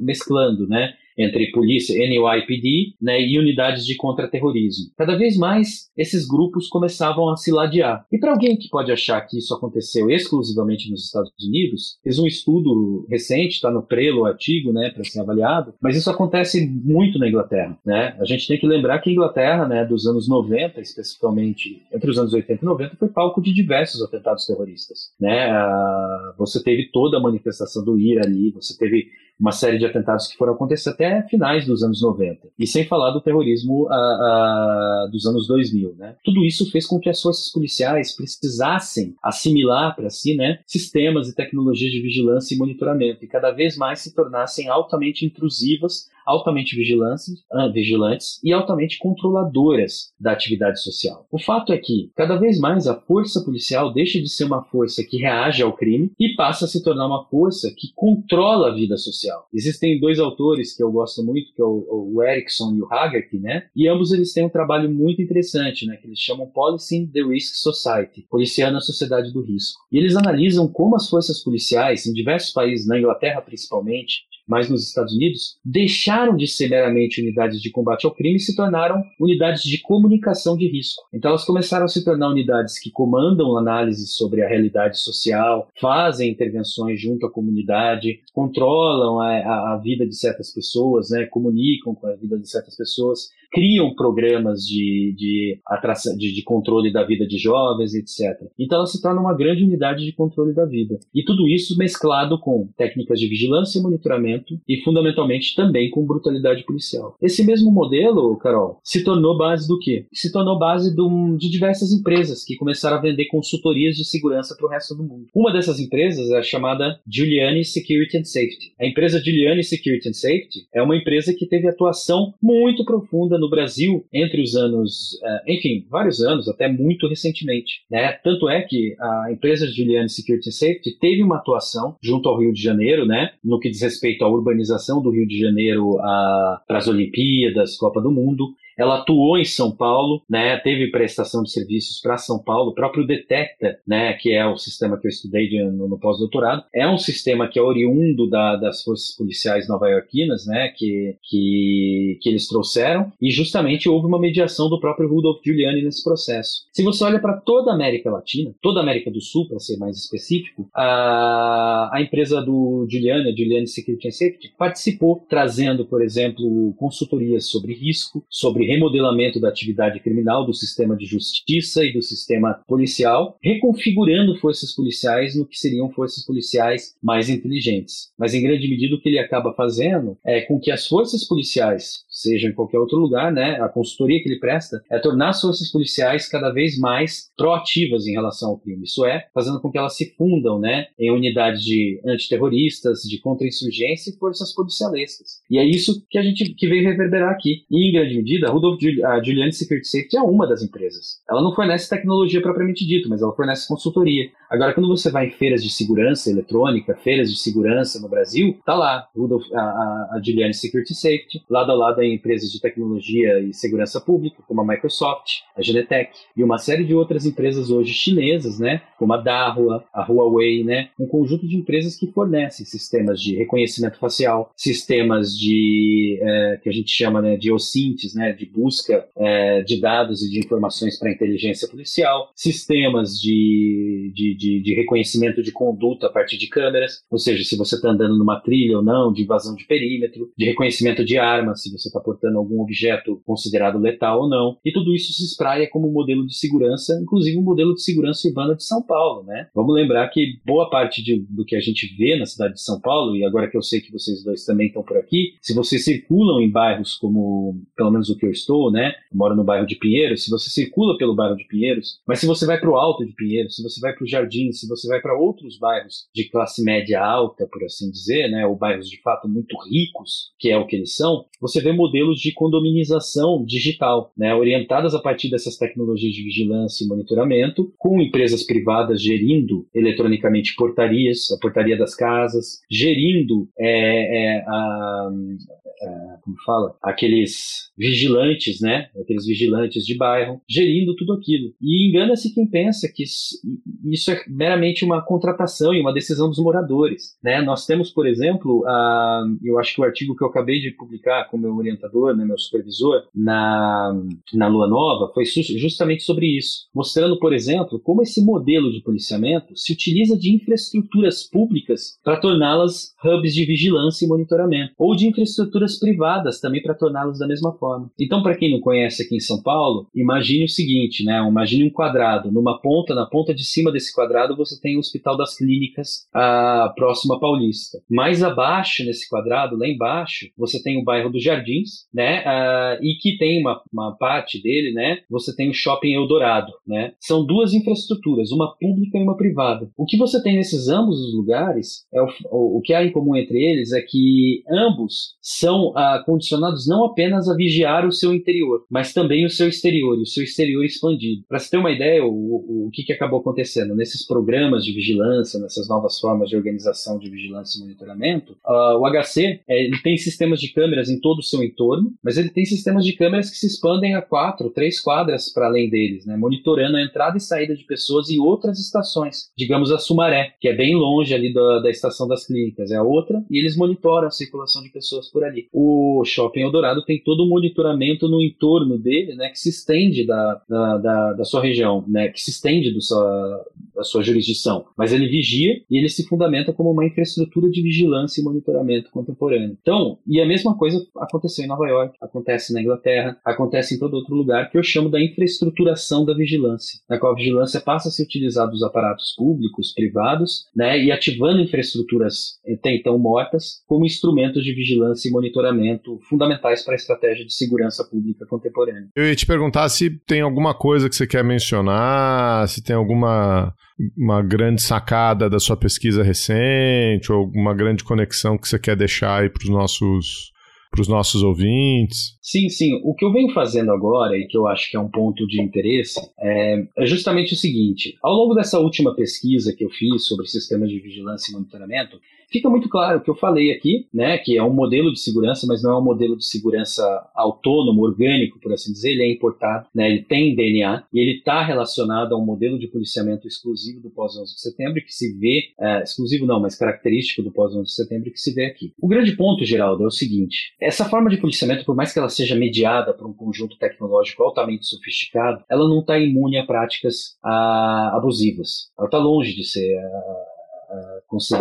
mesclando, né? Entre polícia, NYPD, né, e unidades de contra-terrorismo. Cada vez mais esses grupos começavam a se ladear. E para alguém que pode achar que isso aconteceu exclusivamente nos Estados Unidos, fez um estudo recente, está no Prelo o artigo, né, para ser avaliado, mas isso acontece muito na Inglaterra, né? A gente tem que lembrar que a Inglaterra, né, dos anos 90, especificamente entre os anos 80 e 90, foi palco de diversos atentados terroristas, né? Ah, você teve toda a manifestação do IRA ali, você teve uma série de atentados que foram acontecer até finais dos anos 90. E sem falar do terrorismo a, a, dos anos 2000. Né? Tudo isso fez com que as forças policiais precisassem assimilar para si né, sistemas e tecnologias de vigilância e monitoramento, e cada vez mais se tornassem altamente intrusivas altamente vigilantes, ah, vigilantes e altamente controladoras da atividade social. O fato é que, cada vez mais, a força policial deixa de ser uma força que reage ao crime e passa a se tornar uma força que controla a vida social. Existem dois autores que eu gosto muito, que é o, o Erickson e o Haggerty, né? E ambos eles têm um trabalho muito interessante, né? Que eles chamam Policing the Risk Society, policiando a sociedade do risco. E eles analisam como as forças policiais, em diversos países, na Inglaterra principalmente, mas nos Estados Unidos, deixaram de ser meramente unidades de combate ao crime e se tornaram unidades de comunicação de risco. Então elas começaram a se tornar unidades que comandam análises sobre a realidade social, fazem intervenções junto à comunidade, controlam a, a vida de certas pessoas, né, comunicam com a vida de certas pessoas, criam programas de, de, atração, de, de controle da vida de jovens, etc. Então ela se torna uma grande unidade de controle da vida. E tudo isso mesclado com técnicas de vigilância e monitoramento e fundamentalmente também com brutalidade policial. Esse mesmo modelo, Carol, se tornou base do quê? Se tornou base de, de diversas empresas que começaram a vender consultorias de segurança para o resto do mundo. Uma dessas empresas é a chamada Giuliani Security and Safety. A empresa Giuliani Security and Safety é uma empresa que teve atuação muito profunda no no Brasil entre os anos, uh, enfim, vários anos, até muito recentemente. Né? Tanto é que a empresa Juliane Security and Safety teve uma atuação junto ao Rio de Janeiro, né? no que diz respeito à urbanização do Rio de Janeiro para as Olimpíadas, Copa do Mundo, ela atuou em São Paulo, né, teve prestação de serviços para São Paulo, o próprio Detecta, né, que é o sistema que eu estudei de, no, no pós-doutorado, é um sistema que é oriundo da, das forças policiais nova-iorquinas, né, que, que, que eles trouxeram, e justamente houve uma mediação do próprio Rudolph Giuliani nesse processo. Se você olha para toda a América Latina, toda a América do Sul, para ser mais específico, a, a empresa do Giuliani, a Giuliani Security and Safety, participou trazendo, por exemplo, consultorias sobre risco, sobre remodelamento da atividade criminal, do sistema de justiça e do sistema policial, reconfigurando forças policiais no que seriam forças policiais mais inteligentes. Mas, em grande medida, o que ele acaba fazendo é com que as forças policiais, seja em qualquer outro lugar, né, a consultoria que ele presta, é tornar as forças policiais cada vez mais proativas em relação ao crime. Isso é, fazendo com que elas se fundam né, em unidades de antiterroristas, de contra-insurgência e forças policialescas. E é isso que a gente que veio reverberar aqui. E, em grande medida, Rudolph a Juliane Security Safety é uma das empresas. Ela não fornece tecnologia propriamente dito, mas ela fornece consultoria. Agora, quando você vai em feiras de segurança eletrônica, feiras de segurança no Brasil, tá lá Rudolph, a, a, a Juliane Security Safety, lado a lado em empresas de tecnologia e segurança pública, como a Microsoft, a Genetec e uma série de outras empresas hoje chinesas, né, como a Dahua, a Huawei, né, um conjunto de empresas que fornecem sistemas de reconhecimento facial, sistemas de é, que a gente chama né, de OSINTs, né, de busca é, de dados e de informações para inteligência policial, sistemas de, de, de, de, reconhecimento de conduta a partir de câmeras, ou seja, se você está andando numa trilha ou não, de invasão de perímetro, de reconhecimento de armas, se você está portando algum objeto considerado letal ou não. E tudo isso se espraia como modelo de segurança, inclusive um modelo de segurança urbana de São Paulo. Né? Vamos lembrar que boa parte de, do que a gente vê na cidade de São Paulo, e agora que eu sei que vocês dois também estão por aqui, se vocês circulam em bairros como, pelo menos o que eu estou, né? Eu moro no bairro de Pinheiros. Se você circula pelo bairro de Pinheiros, mas se você vai para o Alto de Pinheiros, se você vai para o Jardim, se você vai para outros bairros de classe média alta, por assim dizer, né? Ou bairros de fato muito ricos, que é o que eles são, você vê modelos de condominização digital, né, orientadas a partir dessas tecnologias de vigilância e monitoramento, com empresas privadas gerindo eletronicamente portarias, a portaria das casas, gerindo é, é, a, a, como fala, aqueles vigilantes, né, aqueles vigilantes de bairro, gerindo tudo aquilo. E engana-se quem pensa que isso é meramente uma contratação e uma decisão dos moradores, né? Nós temos, por exemplo, a, eu acho que o artigo que eu acabei de publicar com meu orientador, né, meu supervisor, na, na Lua Nova, foi justamente sobre isso, mostrando, por exemplo, como esse modelo de policiamento se utiliza de infraestruturas públicas para torná-las hubs de vigilância e monitoramento, ou de privadas também para torná-las da mesma forma. Então, para quem não conhece aqui em São Paulo, imagine o seguinte, né? Imagine um quadrado. Numa ponta, na ponta de cima desse quadrado, você tem o Hospital das Clínicas, a próxima Paulista. Mais abaixo, nesse quadrado, lá embaixo, você tem o bairro dos Jardins, né? Uh, e que tem uma, uma parte dele, né? Você tem o Shopping Eldorado, né? São duas infraestruturas, uma pública e uma privada. O que você tem nesses ambos os lugares, é o, o que há em comum entre eles é que ambos são uh, condicionados não apenas a vigiar o seu interior, mas também o seu exterior, e o seu exterior expandido. Para você ter uma ideia, o, o, o que, que acabou acontecendo nesses programas de vigilância, nessas novas formas de organização de vigilância e monitoramento, uh, o HC é, ele tem sistemas de câmeras em todo o seu entorno, mas ele tem sistemas de câmeras que se expandem a quatro, três quadras para além deles, né, monitorando a entrada e saída de pessoas e outras estações. Digamos a Sumaré, que é bem longe ali da, da estação das clínicas, é a outra, e eles monitoram a circulação de pessoas por ali. O Shopping Eldorado tem todo o monitoramento no entorno dele, né, que se estende da, da, da, da sua região, né, que se estende do sua, da sua jurisdição, mas ele vigia e ele se fundamenta como uma infraestrutura de vigilância e monitoramento contemporâneo. Então, e a mesma coisa aconteceu em Nova York, acontece na Inglaterra, acontece em todo outro lugar, que eu chamo da infraestruturação da vigilância, na qual a vigilância passa a ser utilizada dos aparatos públicos, privados, né, e ativando infraestruturas até então mortas como instrumentos de vigilância e monitoramento fundamentais para a estratégia de segurança pública contemporânea. Eu ia te perguntar se tem alguma coisa que você quer mencionar, se tem alguma uma grande sacada da sua pesquisa recente ou alguma grande conexão que você quer deixar aí para os nossos para os nossos ouvintes? Sim, sim. O que eu venho fazendo agora e que eu acho que é um ponto de interesse é, é, justamente o seguinte: ao longo dessa última pesquisa que eu fiz sobre sistemas de vigilância e monitoramento, fica muito claro o que eu falei aqui, né, que é um modelo de segurança, mas não é um modelo de segurança autônomo, orgânico, por assim dizer, ele é importado, né, ele tem DNA e ele está relacionado a um modelo de policiamento exclusivo do pós-11 de setembro que se vê, é, exclusivo não, mas característico do pós-11 de setembro que se vê aqui. O grande ponto, Geraldo, é o seguinte, essa forma de policiamento, por mais que ela seja mediada por um conjunto tecnológico altamente sofisticado, ela não está imune a práticas a, ah, abusivas. Ela está longe de ser... A,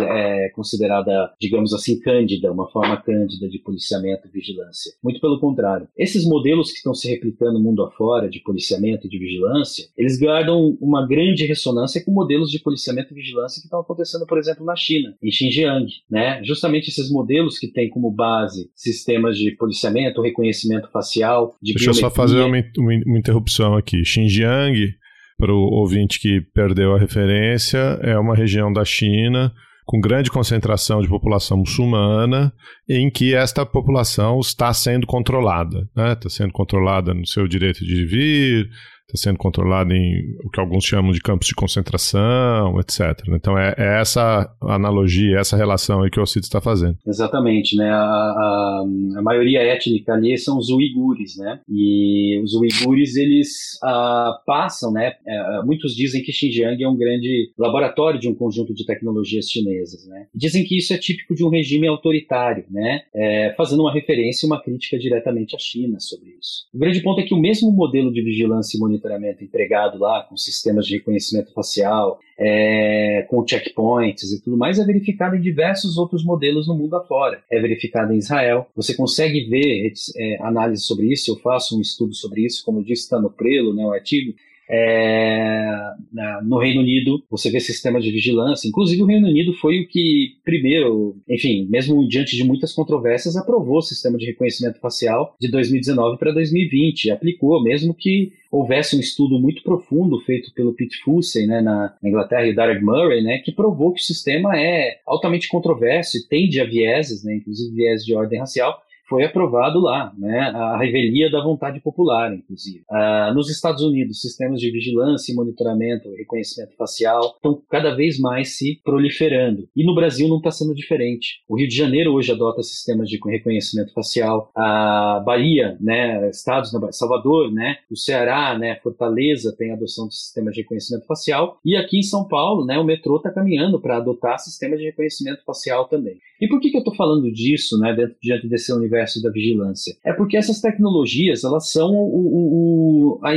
é considerada, digamos assim, cândida, uma forma cândida de policiamento e vigilância. Muito pelo contrário. Esses modelos que estão se replicando mundo afora de policiamento e de vigilância, eles guardam uma grande ressonância com modelos de policiamento e vigilância que estão acontecendo, por exemplo, na China, em Xinjiang. Né? Justamente esses modelos que têm como base sistemas de policiamento, reconhecimento facial, de Deixa eu só fazer uma, uma interrupção aqui. Xinjiang para o ouvinte que perdeu a referência, é uma região da China com grande concentração de população muçulmana, em que esta população está sendo controlada, né? está sendo controlada no seu direito de vir, está sendo controlado em o que alguns chamam de campos de concentração, etc. Então é, é essa analogia, essa relação aí que o Alcides está fazendo. Exatamente, né? A, a, a, maioria étnica ali são os uigures, né? E os uigures eles ah, passam, né? É, muitos dizem que Xinjiang é um grande laboratório de um conjunto de tecnologias chinesas, né? Dizem que isso é típico de um regime autoritário, né? É, fazendo uma referência e uma crítica diretamente à China sobre isso. O grande ponto é que o mesmo modelo de vigilância e monitoramento empregado lá, com sistemas de reconhecimento facial, é, com checkpoints e tudo mais, é verificado em diversos outros modelos no mundo afora. É verificado em Israel. Você consegue ver é, análise sobre isso, eu faço um estudo sobre isso, como disse, está no Prelo, né, o artigo, é, no Reino Unido, você vê sistemas de vigilância. Inclusive, o Reino Unido foi o que, primeiro, enfim, mesmo diante de muitas controvérsias, aprovou o sistema de reconhecimento facial de 2019 para 2020. Aplicou, mesmo que houvesse um estudo muito profundo feito pelo Pete Fussey né, na Inglaterra e Derek Murray, né, que provou que o sistema é altamente controverso e tende a vieses, né, inclusive vieses de ordem racial, foi aprovado lá, né? A revelia da vontade popular, inclusive. Ah, nos Estados Unidos, sistemas de vigilância monitoramento, reconhecimento facial, estão cada vez mais se proliferando. E no Brasil não está sendo diferente. O Rio de Janeiro hoje adota sistemas de reconhecimento facial. A Bahia, né? Estados, Salvador, né? O Ceará, né? Fortaleza tem adoção de sistemas de reconhecimento facial. E aqui em São Paulo, né? O metrô está caminhando para adotar sistemas de reconhecimento facial também. E por que, que eu estou falando disso, né? Dentro, diante desse universo da vigilância? É porque essas tecnologias, elas são o, o, o, a,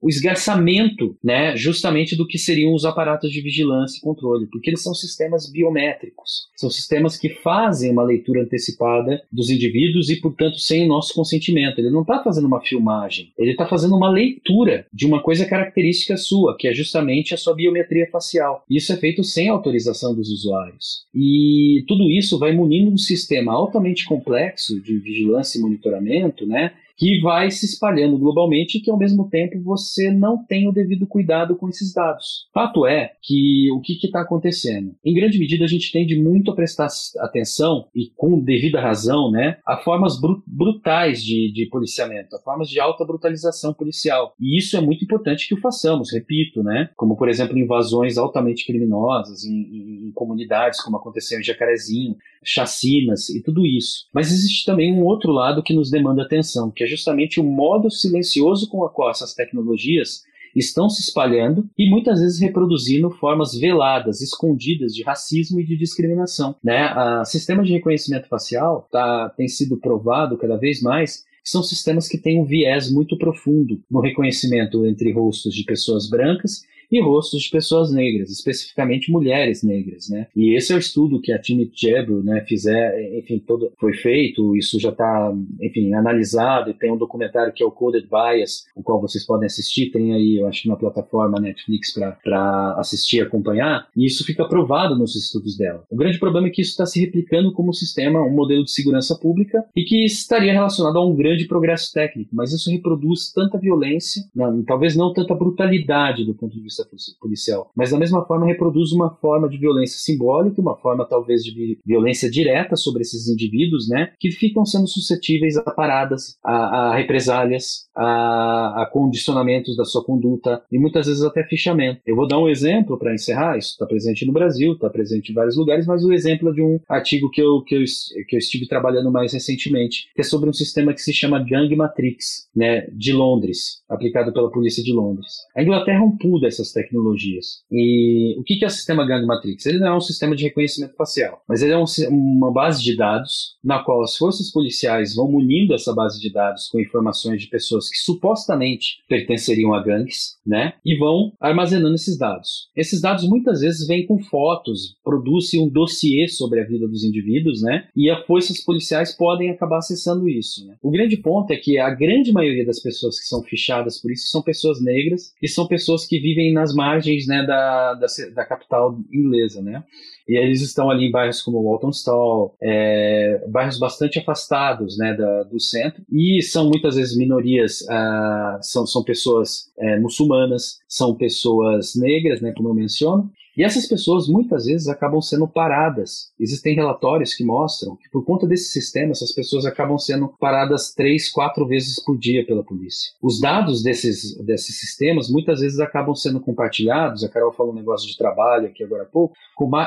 o esgarçamento, né? Justamente do que seriam os aparatos de vigilância e controle, porque eles são sistemas biométricos. São sistemas que fazem uma leitura antecipada dos indivíduos e, portanto, sem o nosso consentimento. Ele não está fazendo uma filmagem, ele está fazendo uma leitura de uma coisa característica sua, que é justamente a sua biometria facial. Isso é feito sem autorização dos usuários. E tudo isso vai munindo um sistema altamente complexo de vigilância e monitoramento, né? Que vai se espalhando globalmente e que ao mesmo tempo você não tem o devido cuidado com esses dados. Fato é que o que está acontecendo? Em grande medida a gente tende muito a prestar atenção e com devida razão, né, a formas br brutais de, de policiamento, a formas de alta brutalização policial. E isso é muito importante que o façamos, repito, né, como por exemplo invasões altamente criminosas em, em, em comunidades, como aconteceu em Jacarezinho, chacinas e tudo isso. Mas existe também um outro lado que nos demanda atenção, que é justamente o modo silencioso com o qual essas tecnologias estão se espalhando e muitas vezes reproduzindo formas veladas, escondidas de racismo e de discriminação. Né? A sistema de reconhecimento facial tá, tem sido provado cada vez mais são sistemas que têm um viés muito profundo no reconhecimento entre rostos de pessoas brancas e rostos de pessoas negras, especificamente mulheres negras, né? E esse é o estudo que a Timmy Jebro, né, fizer, enfim, todo foi feito, isso já está, enfim, analisado tem um documentário que é o Coded Bias, o qual vocês podem assistir, tem aí, eu acho, uma plataforma Netflix para assistir e acompanhar, e isso fica provado nos estudos dela. O grande problema é que isso está se replicando como sistema, um modelo de segurança pública e que estaria relacionado a um grande progresso técnico, mas isso reproduz tanta violência, não, talvez não tanta brutalidade do ponto de vista policial, mas da mesma forma reproduz uma forma de violência simbólica, uma forma talvez de violência direta sobre esses indivíduos, né, que ficam sendo suscetíveis a paradas, a, a represálias, a, a, condicionamentos da sua conduta e muitas vezes até fichamento. Eu vou dar um exemplo para encerrar, isso está presente no Brasil, está presente em vários lugares, mas o exemplo é de um artigo que eu, que, eu, que eu estive trabalhando mais recentemente, que é sobre um sistema que se chama Gang Matrix, né, de Londres, aplicado pela polícia de Londres. A Inglaterra é um pool dessas tecnologias. E o que é o sistema Gang Matrix? Ele não é um sistema de reconhecimento facial, mas ele é um, uma base de dados na qual as forças policiais vão munindo essa base de dados com informações de pessoas que supostamente pertenceriam a gangues, né? E vão armazenando esses dados. Esses dados muitas vezes vêm com fotos, produzem um dossiê sobre a vida dos indivíduos, né? E as forças policiais podem acabar acessando isso. Né? O grande ponto é que a grande maioria das pessoas que são fichadas por isso são pessoas negras e são pessoas que vivem nas margens né, da, da, da capital inglesa, né? E eles estão ali em bairros como Walthamstow, é, bairros bastante afastados né, da, do centro, e são muitas vezes minorias, ah, são, são pessoas é, muçulmanas, são pessoas negras, né, como eu menciono, e essas pessoas muitas vezes acabam sendo paradas. Existem relatórios que mostram que por conta desse sistema, essas pessoas acabam sendo paradas três, quatro vezes por dia pela polícia. Os dados desses, desses sistemas muitas vezes acabam sendo compartilhados. A Carol falou um negócio de trabalho aqui agora há pouco.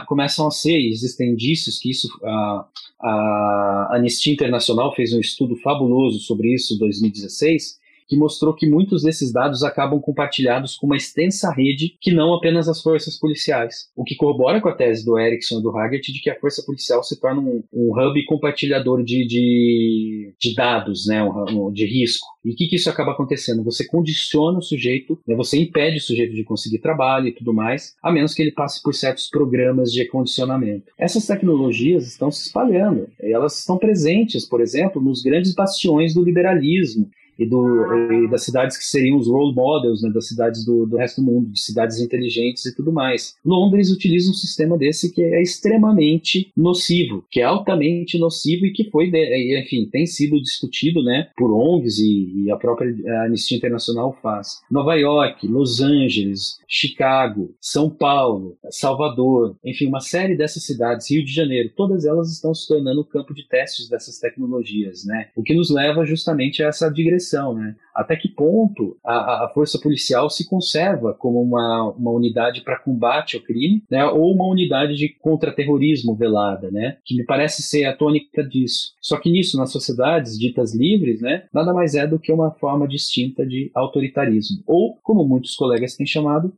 Começam a ser, existem indícios que isso. A, a Anistia Internacional fez um estudo fabuloso sobre isso em 2016 que mostrou que muitos desses dados acabam compartilhados com uma extensa rede que não apenas as forças policiais. O que corrobora com a tese do Erickson e do Haggett de que a força policial se torna um, um hub compartilhador de, de, de dados, né, um, de risco. E o que, que, isso acaba acontecendo? Você condiciona o sujeito, né, você impede o sujeito de conseguir trabalho e tudo mais, a menos que ele passe por certos programas de condicionamento. Essas tecnologias estão se espalhando, elas estão presentes, por exemplo, nos grandes bastiões do liberalismo, e, do, e das cidades que seriam os role models, né, das cidades do, do resto do mundo, de cidades inteligentes e tudo mais. Londres utiliza um sistema desse que é extremamente nocivo, que é altamente nocivo e que foi, enfim, tem sido discutido, né, por ONGs e, e a própria Anistia Internacional faz. Nova York, Los Angeles, Chicago, São Paulo, Salvador, enfim, uma série dessas cidades, Rio de Janeiro, todas elas estão se tornando campo de testes dessas tecnologias, né? O que nos leva justamente a essa digressão, né? Até que ponto a, a força policial se conserva como uma, uma unidade para combate ao crime, né? Ou uma unidade de contra-terrorismo velada, né? Que me parece ser a tônica disso. Só que nisso, nas sociedades ditas livres, né? Nada mais é do que uma forma distinta de autoritarismo. Ou, como muitos colegas têm chamado,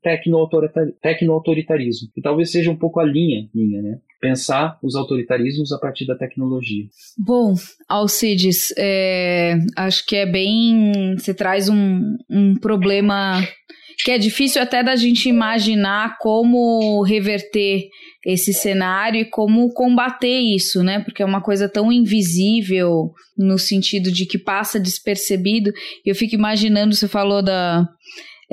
tecno-autoritarismo. Que talvez seja um pouco a linha minha, né? Pensar os autoritarismos a partir da tecnologia. Bom, Alcides, é, acho que é bem. Você traz um, um problema que é difícil até da gente imaginar como reverter esse cenário e como combater isso, né? Porque é uma coisa tão invisível no sentido de que passa despercebido. Eu fico imaginando, você falou da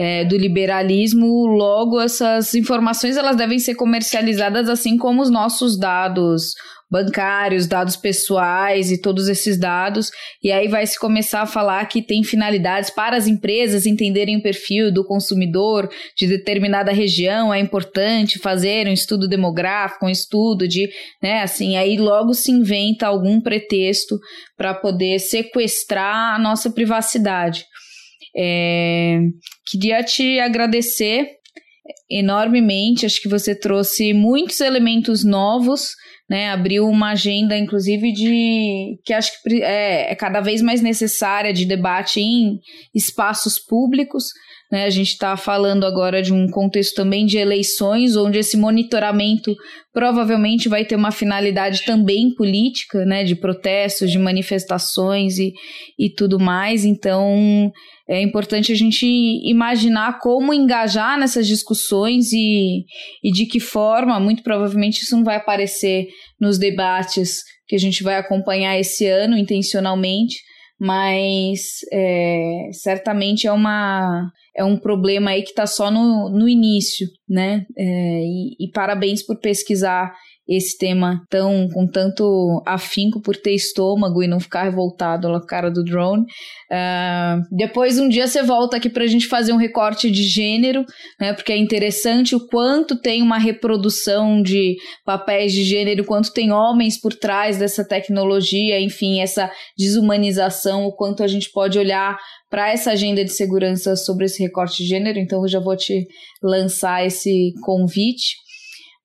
é, do liberalismo, logo essas informações elas devem ser comercializadas assim como os nossos dados bancários, dados pessoais e todos esses dados. E aí vai se começar a falar que tem finalidades para as empresas entenderem o perfil do consumidor de determinada região. É importante fazer um estudo demográfico, um estudo de, né, assim, aí logo se inventa algum pretexto para poder sequestrar a nossa privacidade. É, queria te agradecer enormemente. Acho que você trouxe muitos elementos novos, né? Abriu uma agenda, inclusive, de que acho que é, é cada vez mais necessária de debate em espaços públicos. Né? A gente está falando agora de um contexto também de eleições, onde esse monitoramento provavelmente vai ter uma finalidade também política, né? de protestos, de manifestações e, e tudo mais. Então, é importante a gente imaginar como engajar nessas discussões e, e de que forma, muito provavelmente isso não vai aparecer nos debates que a gente vai acompanhar esse ano intencionalmente, mas é, certamente é uma é um problema aí que está só no, no início, né? É, e, e parabéns por pesquisar esse tema tão com tanto afinco por ter estômago e não ficar revoltado na cara do drone. Uh, depois um dia você volta aqui para a gente fazer um recorte de gênero, né? Porque é interessante o quanto tem uma reprodução de papéis de gênero, quanto tem homens por trás dessa tecnologia, enfim, essa desumanização, o quanto a gente pode olhar para essa agenda de segurança sobre esse recorte de gênero. Então eu já vou te lançar esse convite.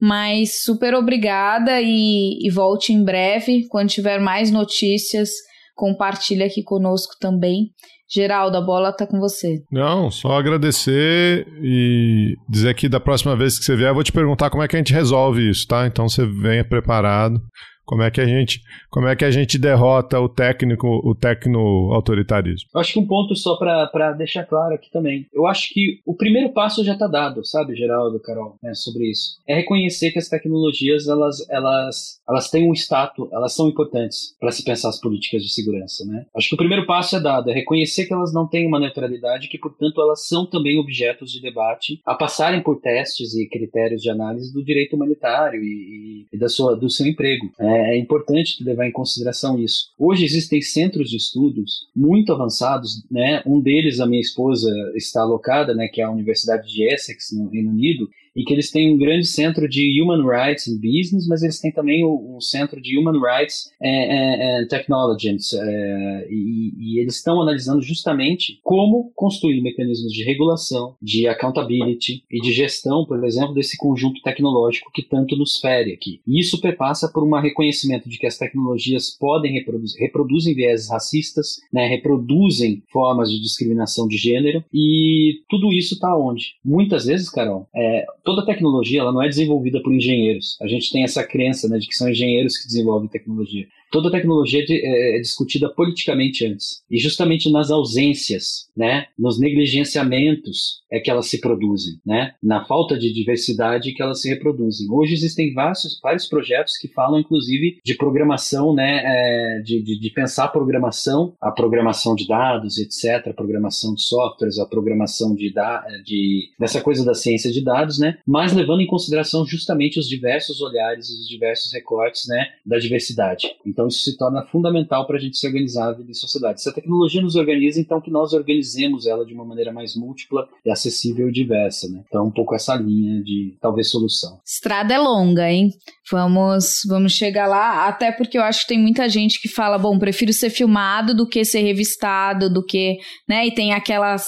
Mas super obrigada e, e volte em breve. Quando tiver mais notícias, compartilhe aqui conosco também. Geraldo, a bola tá com você. Não, só agradecer e dizer que da próxima vez que você vier, eu vou te perguntar como é que a gente resolve isso, tá? Então você venha preparado. Como é que a gente, como é que a gente derrota o técnico, o tecno autoritarismo? Acho que um ponto só para deixar claro aqui também. Eu acho que o primeiro passo já está dado, sabe, Geraldo, Carol, né, sobre isso. É reconhecer que as tecnologias elas elas elas têm um status, elas são importantes para se pensar as políticas de segurança, né? Acho que o primeiro passo é dado, é reconhecer que elas não têm uma neutralidade, que portanto elas são também objetos de debate, a passarem por testes e critérios de análise do direito humanitário e, e da sua do seu emprego. Né? É, é importante levar em consideração isso. Hoje existem centros de estudos muito avançados, né? Um deles a minha esposa está alocada, né? Que é a Universidade de Essex no Reino Unido e que eles têm um grande centro de Human Rights in Business, mas eles têm também um, centro de Human Rights and, and Technology, é, e, e, eles estão analisando justamente como construir mecanismos de regulação, de accountability e de gestão, por exemplo, desse conjunto tecnológico que tanto nos fere aqui. E isso perpassa por um reconhecimento de que as tecnologias podem reproduzir, reproduzem vieses racistas, né, reproduzem formas de discriminação de gênero, e tudo isso está onde? Muitas vezes, Carol, é, toda tecnologia ela não é desenvolvida por engenheiros. A gente tem essa crença né, de que são engenheiros que desenvolvem tecnologia. Toda tecnologia é, é discutida politicamente antes. E justamente nas ausências, né, nos negligenciamentos é que elas se produzem, né? Na falta de diversidade que elas se reproduzem. Hoje existem vários, vários projetos que falam, inclusive, de programação, né, é, de, de, de, pensar a programação, a programação de dados, etc., a programação de softwares, a programação de, da, de dessa coisa da ciência de dados, né? Mas levando em consideração justamente os diversos olhares, os diversos recortes, né, da diversidade. Então isso se torna fundamental para a gente se organizar em sociedade. Se a tecnologia nos organiza, então que nós organizemos ela de uma maneira mais múltipla e acessível e diversa, né? Então um pouco essa linha de talvez solução. Estrada é longa, hein? Vamos, vamos chegar lá, até porque eu acho que tem muita gente que fala, bom, prefiro ser filmado do que ser revistado, do que, né? E tem aquelas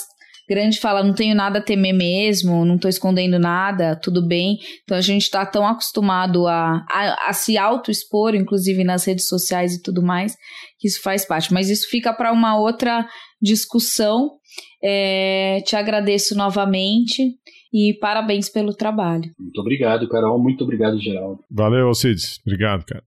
grande fala, não tenho nada a temer mesmo, não estou escondendo nada, tudo bem. Então a gente está tão acostumado a, a, a se auto-expor, inclusive nas redes sociais e tudo mais, que isso faz parte. Mas isso fica para uma outra discussão. É, te agradeço novamente e parabéns pelo trabalho. Muito obrigado, Carol. Muito obrigado, Geraldo. Valeu, Alcides. Obrigado, cara.